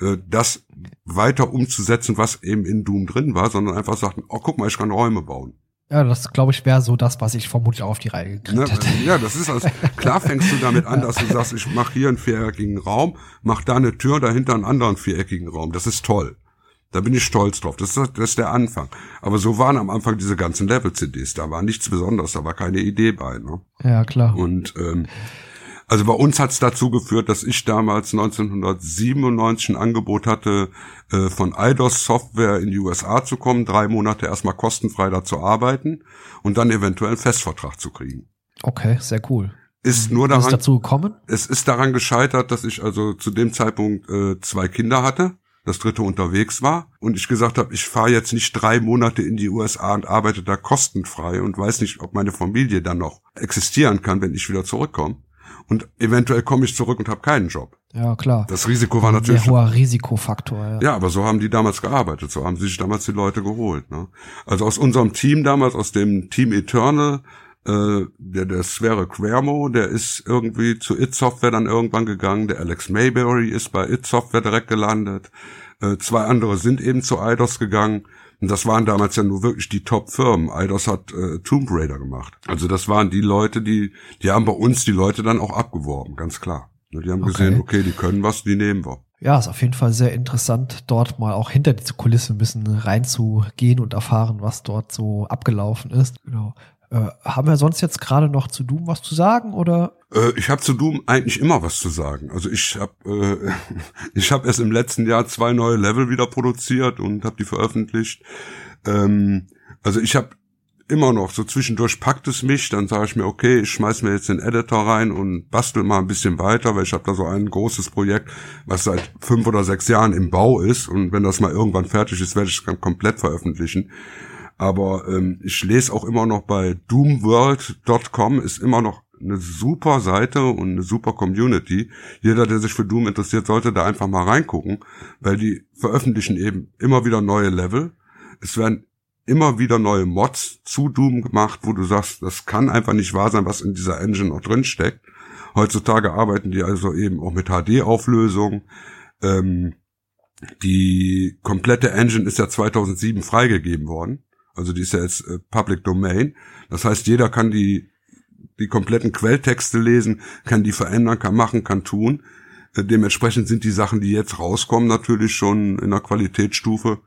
ja. Äh, das weiter umzusetzen, was eben in Doom drin war, sondern einfach sagten, oh guck mal, ich kann Räume bauen. Ja, das glaube ich wäre so das, was ich vermutlich auch auf die Reihe gekriegt ne, hätte. Ja, das ist also, klar fängst du damit an, dass du sagst, ich mache hier einen viereckigen Raum, mach da eine Tür, dahinter einen anderen viereckigen Raum. Das ist toll. Da bin ich stolz drauf. Das ist, das ist der Anfang. Aber so waren am Anfang diese ganzen Level-CDs. Da war nichts Besonderes, da war keine Idee bei. Ne? Ja, klar. Und ähm, also bei uns hat es dazu geführt, dass ich damals 1997 ein Angebot hatte, äh, von IDOS Software in die USA zu kommen, drei Monate erstmal kostenfrei da zu arbeiten und dann eventuell einen Festvertrag zu kriegen. Okay, sehr cool. Ist nur daran, ist dazu gekommen? Es ist daran gescheitert, dass ich also zu dem Zeitpunkt äh, zwei Kinder hatte das dritte unterwegs war und ich gesagt habe, ich fahre jetzt nicht drei Monate in die USA und arbeite da kostenfrei und weiß nicht, ob meine Familie dann noch existieren kann, wenn ich wieder zurückkomme. Und eventuell komme ich zurück und habe keinen Job. Ja, klar. Das Risiko war natürlich. Ein hoher Risikofaktor, ja. Ja, aber so haben die damals gearbeitet, so haben sich damals die Leute geholt. Ne? Also aus unserem Team damals, aus dem Team Eternal, äh, der, der Sverre Quermo, der ist irgendwie zu It Software dann irgendwann gegangen. Der Alex Mayberry ist bei It Software direkt gelandet. Äh, zwei andere sind eben zu Eidos gegangen. Und das waren damals ja nur wirklich die Top-Firmen. Eidos hat äh, Tomb Raider gemacht. Also das waren die Leute, die, die haben bei uns die Leute dann auch abgeworben, ganz klar. Die haben okay. gesehen, okay, die können was, die nehmen wir. Ja, ist auf jeden Fall sehr interessant, dort mal auch hinter diese Kulisse ein bisschen reinzugehen und erfahren, was dort so abgelaufen ist. Genau. Äh, haben wir sonst jetzt gerade noch zu Doom was zu sagen oder? Äh, ich habe zu Doom eigentlich immer was zu sagen. Also ich habe äh, ich habe erst im letzten Jahr zwei neue Level wieder produziert und habe die veröffentlicht. Ähm, also ich habe immer noch so zwischendurch packt es mich, dann sage ich mir, okay, ich schmeiß mir jetzt den Editor rein und bastel mal ein bisschen weiter, weil ich habe da so ein großes Projekt, was seit fünf oder sechs Jahren im Bau ist und wenn das mal irgendwann fertig ist, werde ich es dann komplett veröffentlichen. Aber ähm, ich lese auch immer noch bei doomworld.com ist immer noch eine super Seite und eine super Community. Jeder, der sich für Doom interessiert, sollte da einfach mal reingucken, weil die veröffentlichen eben immer wieder neue Level. Es werden immer wieder neue Mods zu Doom gemacht, wo du sagst, das kann einfach nicht wahr sein, was in dieser Engine noch drin steckt. Heutzutage arbeiten die also eben auch mit HD-Auflösung. Ähm, die komplette Engine ist ja 2007 freigegeben worden. Also die ist ja jetzt äh, Public Domain. Das heißt, jeder kann die die kompletten Quelltexte lesen, kann die verändern, kann machen, kann tun. Äh, dementsprechend sind die Sachen, die jetzt rauskommen, natürlich schon in einer Qualitätsstufe,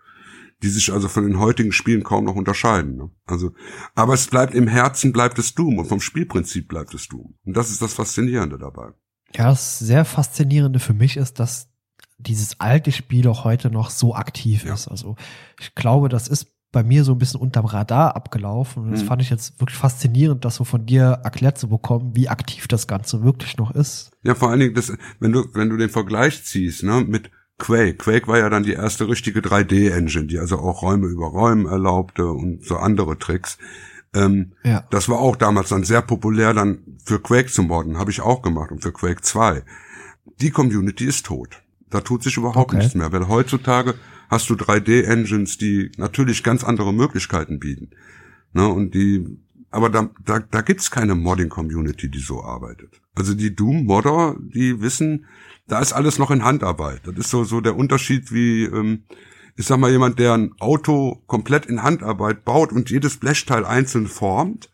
die sich also von den heutigen Spielen kaum noch unterscheiden. Ne? Also, aber es bleibt im Herzen bleibt es Doom und vom Spielprinzip bleibt es Doom. Und das ist das Faszinierende dabei. Ja, das sehr Faszinierende für mich ist, dass dieses alte Spiel auch heute noch so aktiv ja. ist. Also ich glaube, das ist bei mir so ein bisschen unterm Radar abgelaufen. Und das hm. fand ich jetzt wirklich faszinierend, das so von dir erklärt zu bekommen, wie aktiv das Ganze wirklich noch ist. Ja, vor allen Dingen, das, wenn du, wenn du den Vergleich ziehst, ne, mit Quake. Quake war ja dann die erste richtige 3D-Engine, die also auch Räume über Räumen erlaubte und so andere Tricks. Ähm, ja. Das war auch damals dann sehr populär, dann für Quake zu modden. Habe ich auch gemacht und für Quake 2. Die Community ist tot. Da tut sich überhaupt okay. nichts mehr, weil heutzutage hast du 3D-Engines, die natürlich ganz andere Möglichkeiten bieten. Ne, und die, aber da, da, da gibt's keine Modding-Community, die so arbeitet. Also die Doom-Modder, die wissen, da ist alles noch in Handarbeit. Das ist so, so der Unterschied wie, ähm, ich sag mal, jemand, der ein Auto komplett in Handarbeit baut und jedes Blechteil einzeln formt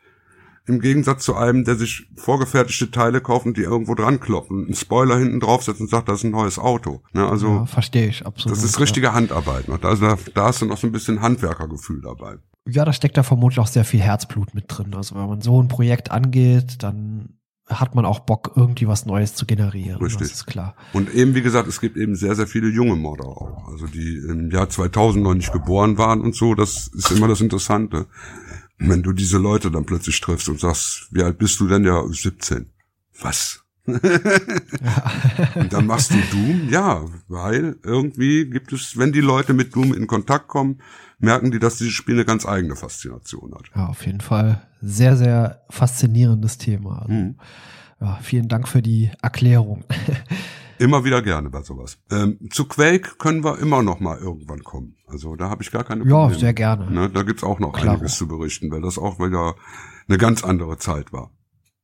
im Gegensatz zu einem, der sich vorgefertigte Teile kauft und die irgendwo dran kloppen, einen Spoiler hinten draufsetzt und sagt, das ist ein neues Auto. Ne, also ja, verstehe ich absolut. Das ist richtige ja. Handarbeit. Ne? Da, da, da hast du noch so ein bisschen Handwerkergefühl dabei. Ja, da steckt da vermutlich auch sehr viel Herzblut mit drin. Also wenn man so ein Projekt angeht, dann hat man auch Bock, irgendwie was Neues zu generieren. Richtig. Das ist klar. Und eben, wie gesagt, es gibt eben sehr, sehr viele junge Modder auch. Also die im Jahr 2000 noch nicht geboren waren und so. Das ist immer das Interessante wenn du diese Leute dann plötzlich triffst und sagst, wie alt bist du denn? Ja, 17. Was? und dann machst du Doom? Ja, weil irgendwie gibt es, wenn die Leute mit Doom in Kontakt kommen, merken die, dass dieses Spiel eine ganz eigene Faszination hat. Ja, auf jeden Fall. Sehr, sehr faszinierendes Thema. Also, mhm. ja, vielen Dank für die Erklärung. Immer wieder gerne bei sowas. Ähm, zu Quake können wir immer noch mal irgendwann kommen. Also da habe ich gar keine Probleme. Ja, sehr gerne. Ne, da gibt's auch noch Klar. einiges zu berichten, weil das auch wieder eine ganz andere Zeit war.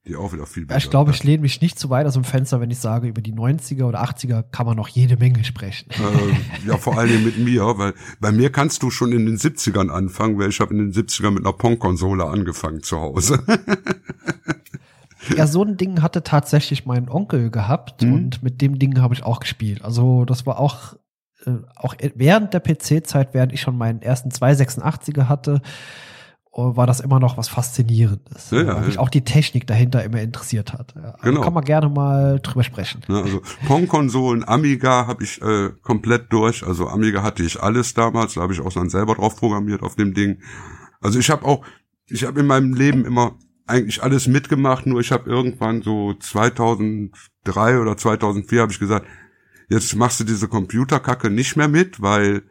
Die auch wieder viel besser. Ich glaube, ich lehne mich nicht zu weit aus dem Fenster, wenn ich sage, über die 90er oder 80er kann man noch jede Menge sprechen. Äh, ja, vor allen Dingen mit mir, weil bei mir kannst du schon in den 70ern anfangen, weil ich habe in den 70ern mit einer Pong-Konsole angefangen zu Hause. Ja, so ein Ding hatte tatsächlich mein Onkel gehabt mhm. und mit dem Ding habe ich auch gespielt. Also das war auch, äh, auch während der PC-Zeit, während ich schon meinen ersten 286er hatte, oh, war das immer noch was Faszinierendes. Ja, weil mich auch die Technik dahinter immer interessiert hat. Ja, also genau. Kann man gerne mal drüber sprechen. Ja, also Pong-Konsolen, Amiga habe ich äh, komplett durch. Also Amiga hatte ich alles damals, da habe ich auch dann selber drauf programmiert auf dem Ding. Also ich habe auch, ich habe in meinem Leben immer eigentlich alles mitgemacht, nur ich habe irgendwann so 2003 oder 2004 habe ich gesagt, jetzt machst du diese Computerkacke nicht mehr mit, weil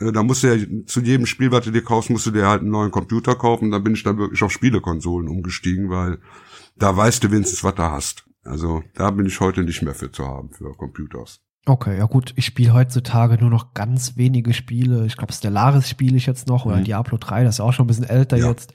äh, da musst du ja zu jedem Spiel, was du dir kaufst, musst du dir halt einen neuen Computer kaufen. Da bin ich dann wirklich auf Spielekonsolen umgestiegen, weil da weißt du wenigstens, was du hast. Also da bin ich heute nicht mehr für zu haben, für Computers. Okay, ja gut, ich spiele heutzutage nur noch ganz wenige Spiele. Ich glaube, Stellaris spiele ich jetzt noch oder mhm. Diablo 3, das ist auch schon ein bisschen älter ja. jetzt.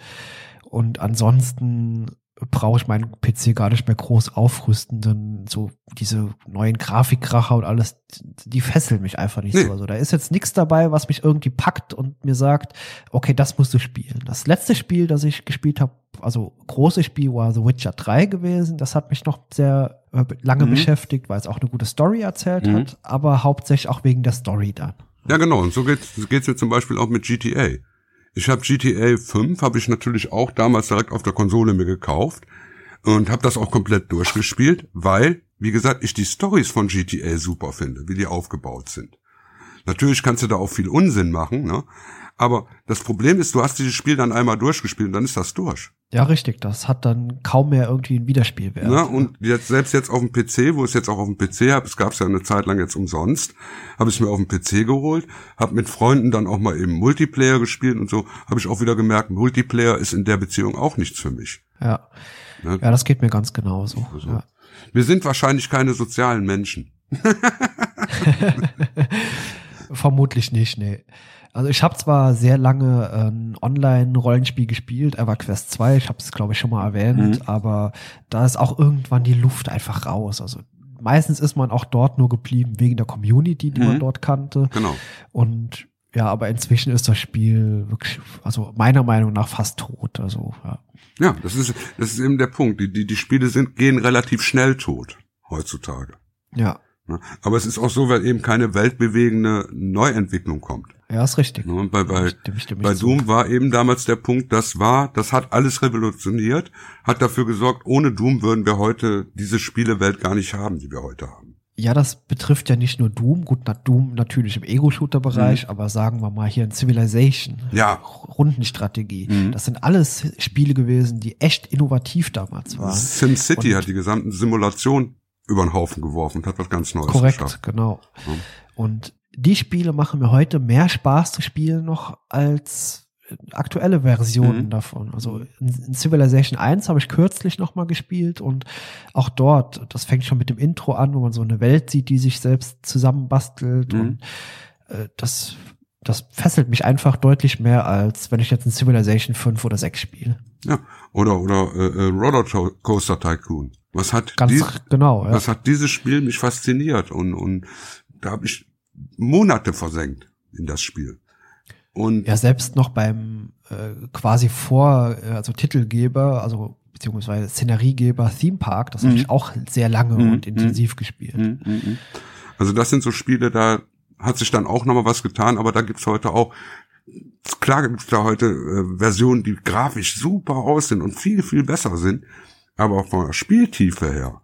Und ansonsten brauche ich meinen PC gar nicht mehr groß aufrüsten, denn so diese neuen Grafikkracher und alles, die fesseln mich einfach nicht nee. so. Also da ist jetzt nichts dabei, was mich irgendwie packt und mir sagt, okay, das musst du spielen. Das letzte Spiel, das ich gespielt habe, also großes Spiel war The Witcher 3 gewesen. Das hat mich noch sehr äh, lange mhm. beschäftigt, weil es auch eine gute Story erzählt mhm. hat, aber hauptsächlich auch wegen der Story dann. Ja, genau. Und so geht's, geht's mir zum Beispiel auch mit GTA. Ich habe GTA 5, habe ich natürlich auch damals direkt auf der Konsole mir gekauft und habe das auch komplett durchgespielt, weil, wie gesagt, ich die Stories von GTA super finde, wie die aufgebaut sind. Natürlich kannst du da auch viel Unsinn machen, ne? Aber das Problem ist, du hast dieses Spiel dann einmal durchgespielt und dann ist das durch. Ja, richtig. Das hat dann kaum mehr irgendwie einen Wiederspielwert. Na, und jetzt selbst jetzt auf dem PC, wo ich es jetzt auch auf dem PC habe, es gab es ja eine Zeit lang jetzt umsonst, habe ich mir auf dem PC geholt, habe mit Freunden dann auch mal eben Multiplayer gespielt und so, habe ich auch wieder gemerkt, Multiplayer ist in der Beziehung auch nichts für mich. Ja. Ja, ja das geht mir ganz genauso. Also, ja. Wir sind wahrscheinlich keine sozialen Menschen. Vermutlich nicht, nee. Also ich habe zwar sehr lange ein Online-Rollenspiel gespielt, EverQuest 2, ich habe es glaube ich schon mal erwähnt, mhm. aber da ist auch irgendwann die Luft einfach raus. Also meistens ist man auch dort nur geblieben wegen der Community, die mhm. man dort kannte. Genau. Und ja, aber inzwischen ist das Spiel wirklich, also meiner Meinung nach fast tot. Also ja. Ja, das ist das ist eben der Punkt. Die die die Spiele sind gehen relativ schnell tot heutzutage. Ja. Aber es ist auch so, weil eben keine weltbewegende Neuentwicklung kommt. Ja, ist richtig. Und bei, bei, bei Doom war eben damals der Punkt, das war, das hat alles revolutioniert, hat dafür gesorgt, ohne Doom würden wir heute diese Spielewelt gar nicht haben, die wir heute haben. Ja, das betrifft ja nicht nur Doom, gut, na, Doom natürlich im Ego-Shooter-Bereich, mhm. aber sagen wir mal hier in Civilization, ja. Rundenstrategie. Mhm. Das sind alles Spiele gewesen, die echt innovativ damals waren. SimCity hat die gesamten Simulation über den Haufen geworfen und hat was ganz Neues Korrekt, geschafft. genau. Ja. Und die Spiele machen mir heute mehr Spaß zu spielen noch als aktuelle Versionen mhm. davon. Also in, Civilization 1 habe ich kürzlich noch mal gespielt und auch dort, das fängt schon mit dem Intro an, wo man so eine Welt sieht, die sich selbst zusammenbastelt mhm. und äh, das das fesselt mich einfach deutlich mehr, als wenn ich jetzt in Civilization 5 oder 6 spiele. Ja, oder oder äh, äh Roller Coaster Tycoon. Was hat Ganz dies, genau, ja. was hat dieses Spiel mich fasziniert und und da habe ich Monate versenkt in das Spiel. Und ja, selbst noch beim äh, quasi vor, äh, also Titelgeber, also beziehungsweise Szeneriegeber Theme Park, das mhm. habe ich auch sehr lange mhm. und intensiv mhm. gespielt. Mhm. mhm. Also das sind so Spiele, da hat sich dann auch nochmal was getan, aber da gibt's heute auch, klar gibt's da heute äh, Versionen, die grafisch super aussehen und viel, viel besser sind, aber von der Spieltiefe her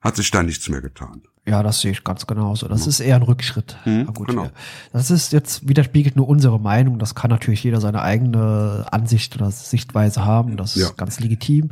hat sich da nichts mehr getan. Ja, das sehe ich ganz genauso. Das ja. ist eher ein Rückschritt. Mhm, gut, genau. Das ist jetzt widerspiegelt nur unsere Meinung. Das kann natürlich jeder seine eigene Ansicht oder Sichtweise haben. Das ja. ist ganz legitim.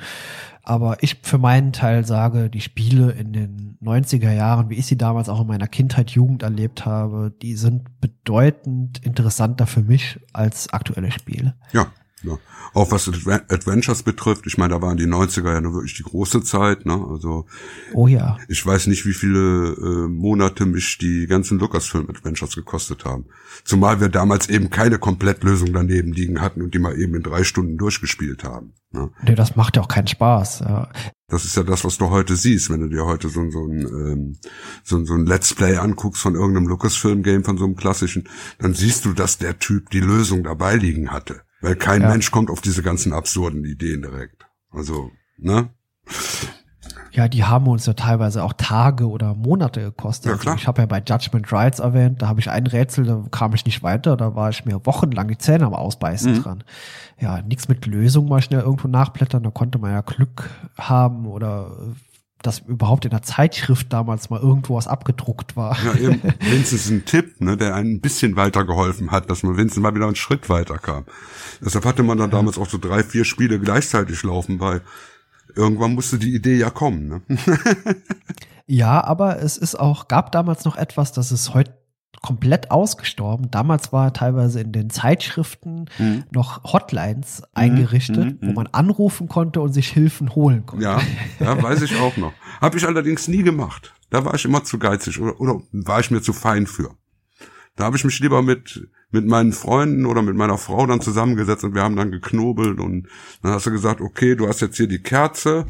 Aber ich für meinen Teil sage, die Spiele in den 90er Jahren, wie ich sie damals auch in meiner Kindheit, Jugend erlebt habe, die sind bedeutend interessanter für mich als aktuelle Spiele. Ja, ja. Auch was Adventures betrifft, ich meine, da waren die 90er ja nur wirklich die große Zeit, ne? Also Oh ja. Ich weiß nicht, wie viele äh, Monate mich die ganzen Lucasfilm Adventures gekostet haben. Zumal wir damals eben keine Komplettlösung daneben liegen hatten und die mal eben in drei Stunden durchgespielt haben. Ne? Nee, das macht ja auch keinen Spaß. Ja. Das ist ja das, was du heute siehst, wenn du dir heute so, so, ein, ähm, so, so ein Let's Play anguckst von irgendeinem Lucasfilm-Game, von so einem klassischen, dann siehst du, dass der Typ die Lösung dabei liegen hatte. Weil kein ja. Mensch kommt auf diese ganzen absurden Ideen direkt. Also, ne? Ja, die haben uns ja teilweise auch Tage oder Monate gekostet. Ja, klar. ich habe ja bei Judgment Rights erwähnt, da habe ich ein Rätsel, da kam ich nicht weiter, da war ich mir wochenlang die Zähne am Ausbeißen mhm. dran. Ja, nichts mit Lösung mal schnell irgendwo nachblättern, da konnte man ja Glück haben oder dass überhaupt in der Zeitschrift damals mal irgendwo was abgedruckt war. Ja, eben, wenigstens ein Tipp, ne, der einen ein bisschen weitergeholfen hat, dass man wenigstens mal wieder einen Schritt weiter kam. Deshalb hatte man dann ja. damals auch so drei, vier Spiele gleichzeitig laufen, weil irgendwann musste die Idee ja kommen. Ne? ja, aber es ist auch, gab damals noch etwas, das ist heute komplett ausgestorben. Damals war teilweise in den Zeitschriften mhm. noch Hotlines mhm. eingerichtet, mhm. wo man anrufen konnte und sich Hilfen holen konnte. Ja, ja weiß ich auch noch. Habe ich allerdings nie gemacht. Da war ich immer zu geizig oder, oder war ich mir zu fein für. Da habe ich mich lieber mit mit meinen Freunden oder mit meiner Frau dann zusammengesetzt und wir haben dann geknobelt und dann hast du gesagt, okay, du hast jetzt hier die Kerze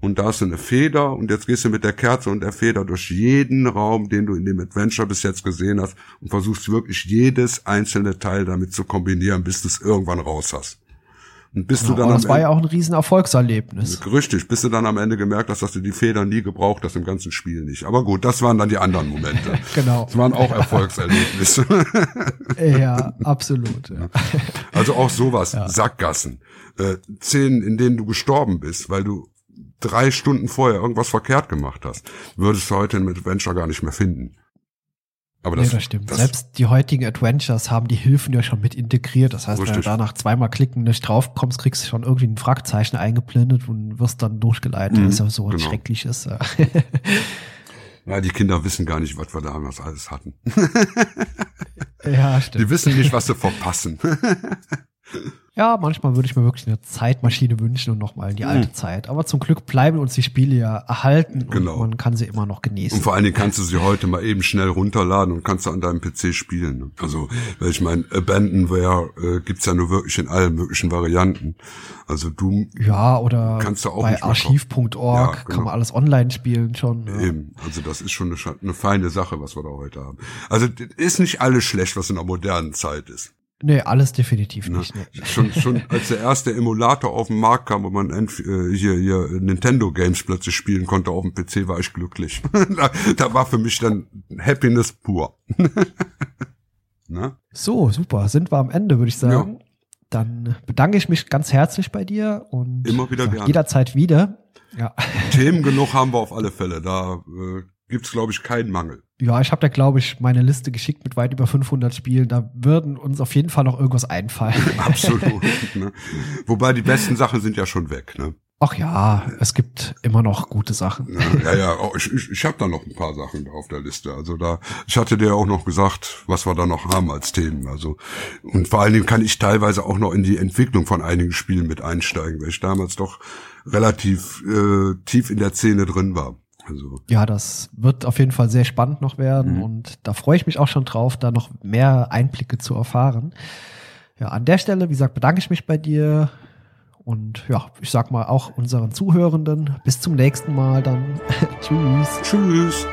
und da ist eine Feder und jetzt gehst du mit der Kerze und der Feder durch jeden Raum, den du in dem Adventure bis jetzt gesehen hast und versuchst wirklich jedes einzelne Teil damit zu kombinieren, bis du es irgendwann raus hast. Und bist genau, du dann das war ja auch ein riesen Erfolgserlebnis. Richtig, bis du dann am Ende gemerkt hast, dass du die Federn nie gebraucht hast im ganzen Spiel nicht. Aber gut, das waren dann die anderen Momente. genau. Das waren auch Erfolgserlebnisse. ja, absolut. Ja. Also auch sowas, ja. Sackgassen, äh, Szenen, in denen du gestorben bist, weil du drei Stunden vorher irgendwas verkehrt gemacht hast, würdest du heute im Adventure gar nicht mehr finden. Aber das, nee, das stimmt. Das Selbst die heutigen Adventures haben die Hilfen ja schon mit integriert. Das heißt, richtig. wenn du danach zweimal klicken nicht draufkommst, kriegst du schon irgendwie ein Fragezeichen eingeblendet und wirst dann durchgeleitet. Mhm, das ist ja so genau. ein schreckliches. Ja, die Kinder wissen gar nicht, was wir damals alles hatten. ja, stimmt. Die wissen nicht, was sie verpassen. Ja, manchmal würde ich mir wirklich eine Zeitmaschine wünschen und nochmal in die alte mhm. Zeit. Aber zum Glück bleiben uns die Spiele ja erhalten genau. und man kann sie immer noch genießen. Und vor allen Dingen kannst du sie heute mal eben schnell runterladen und kannst du an deinem PC spielen. Also, weil ich meine, Abandonware äh, gibt's ja nur wirklich in allen möglichen Varianten. Also du ja oder kannst du auch bei archiv.org ja, genau. kann man alles online spielen schon. Ja. Eben, also das ist schon eine, eine feine Sache, was wir da heute haben. Also ist nicht alles schlecht, was in der modernen Zeit ist. Nee, alles definitiv nicht. Nee. Schon, schon als der erste Emulator auf den Markt kam, wo man äh, hier, hier Nintendo Games plötzlich spielen konnte auf dem PC, war ich glücklich. da, da war für mich dann Happiness pur. ne? So, super. Sind wir am Ende, würde ich sagen. Ja. Dann bedanke ich mich ganz herzlich bei dir und immer wieder gerne. jederzeit wieder. Ja. Themen genug haben wir auf alle Fälle. Da äh, gibt's glaube ich keinen Mangel. Ja, ich habe da glaube ich meine Liste geschickt mit weit über 500 Spielen. Da würden uns auf jeden Fall noch irgendwas einfallen. Absolut. ne? Wobei die besten Sachen sind ja schon weg. Ne? Ach ja, es gibt immer noch gute Sachen. Ja, ja, ja oh, ich, ich, ich habe da noch ein paar Sachen auf der Liste. Also da, ich hatte dir auch noch gesagt, was wir da noch haben als Themen. Also und vor allen Dingen kann ich teilweise auch noch in die Entwicklung von einigen Spielen mit einsteigen, weil ich damals doch relativ äh, tief in der Szene drin war. Also. Ja, das wird auf jeden Fall sehr spannend noch werden mhm. und da freue ich mich auch schon drauf, da noch mehr Einblicke zu erfahren. Ja, an der Stelle, wie gesagt, bedanke ich mich bei dir und ja, ich sag mal auch unseren Zuhörenden bis zum nächsten Mal dann. Tschüss. Tschüss.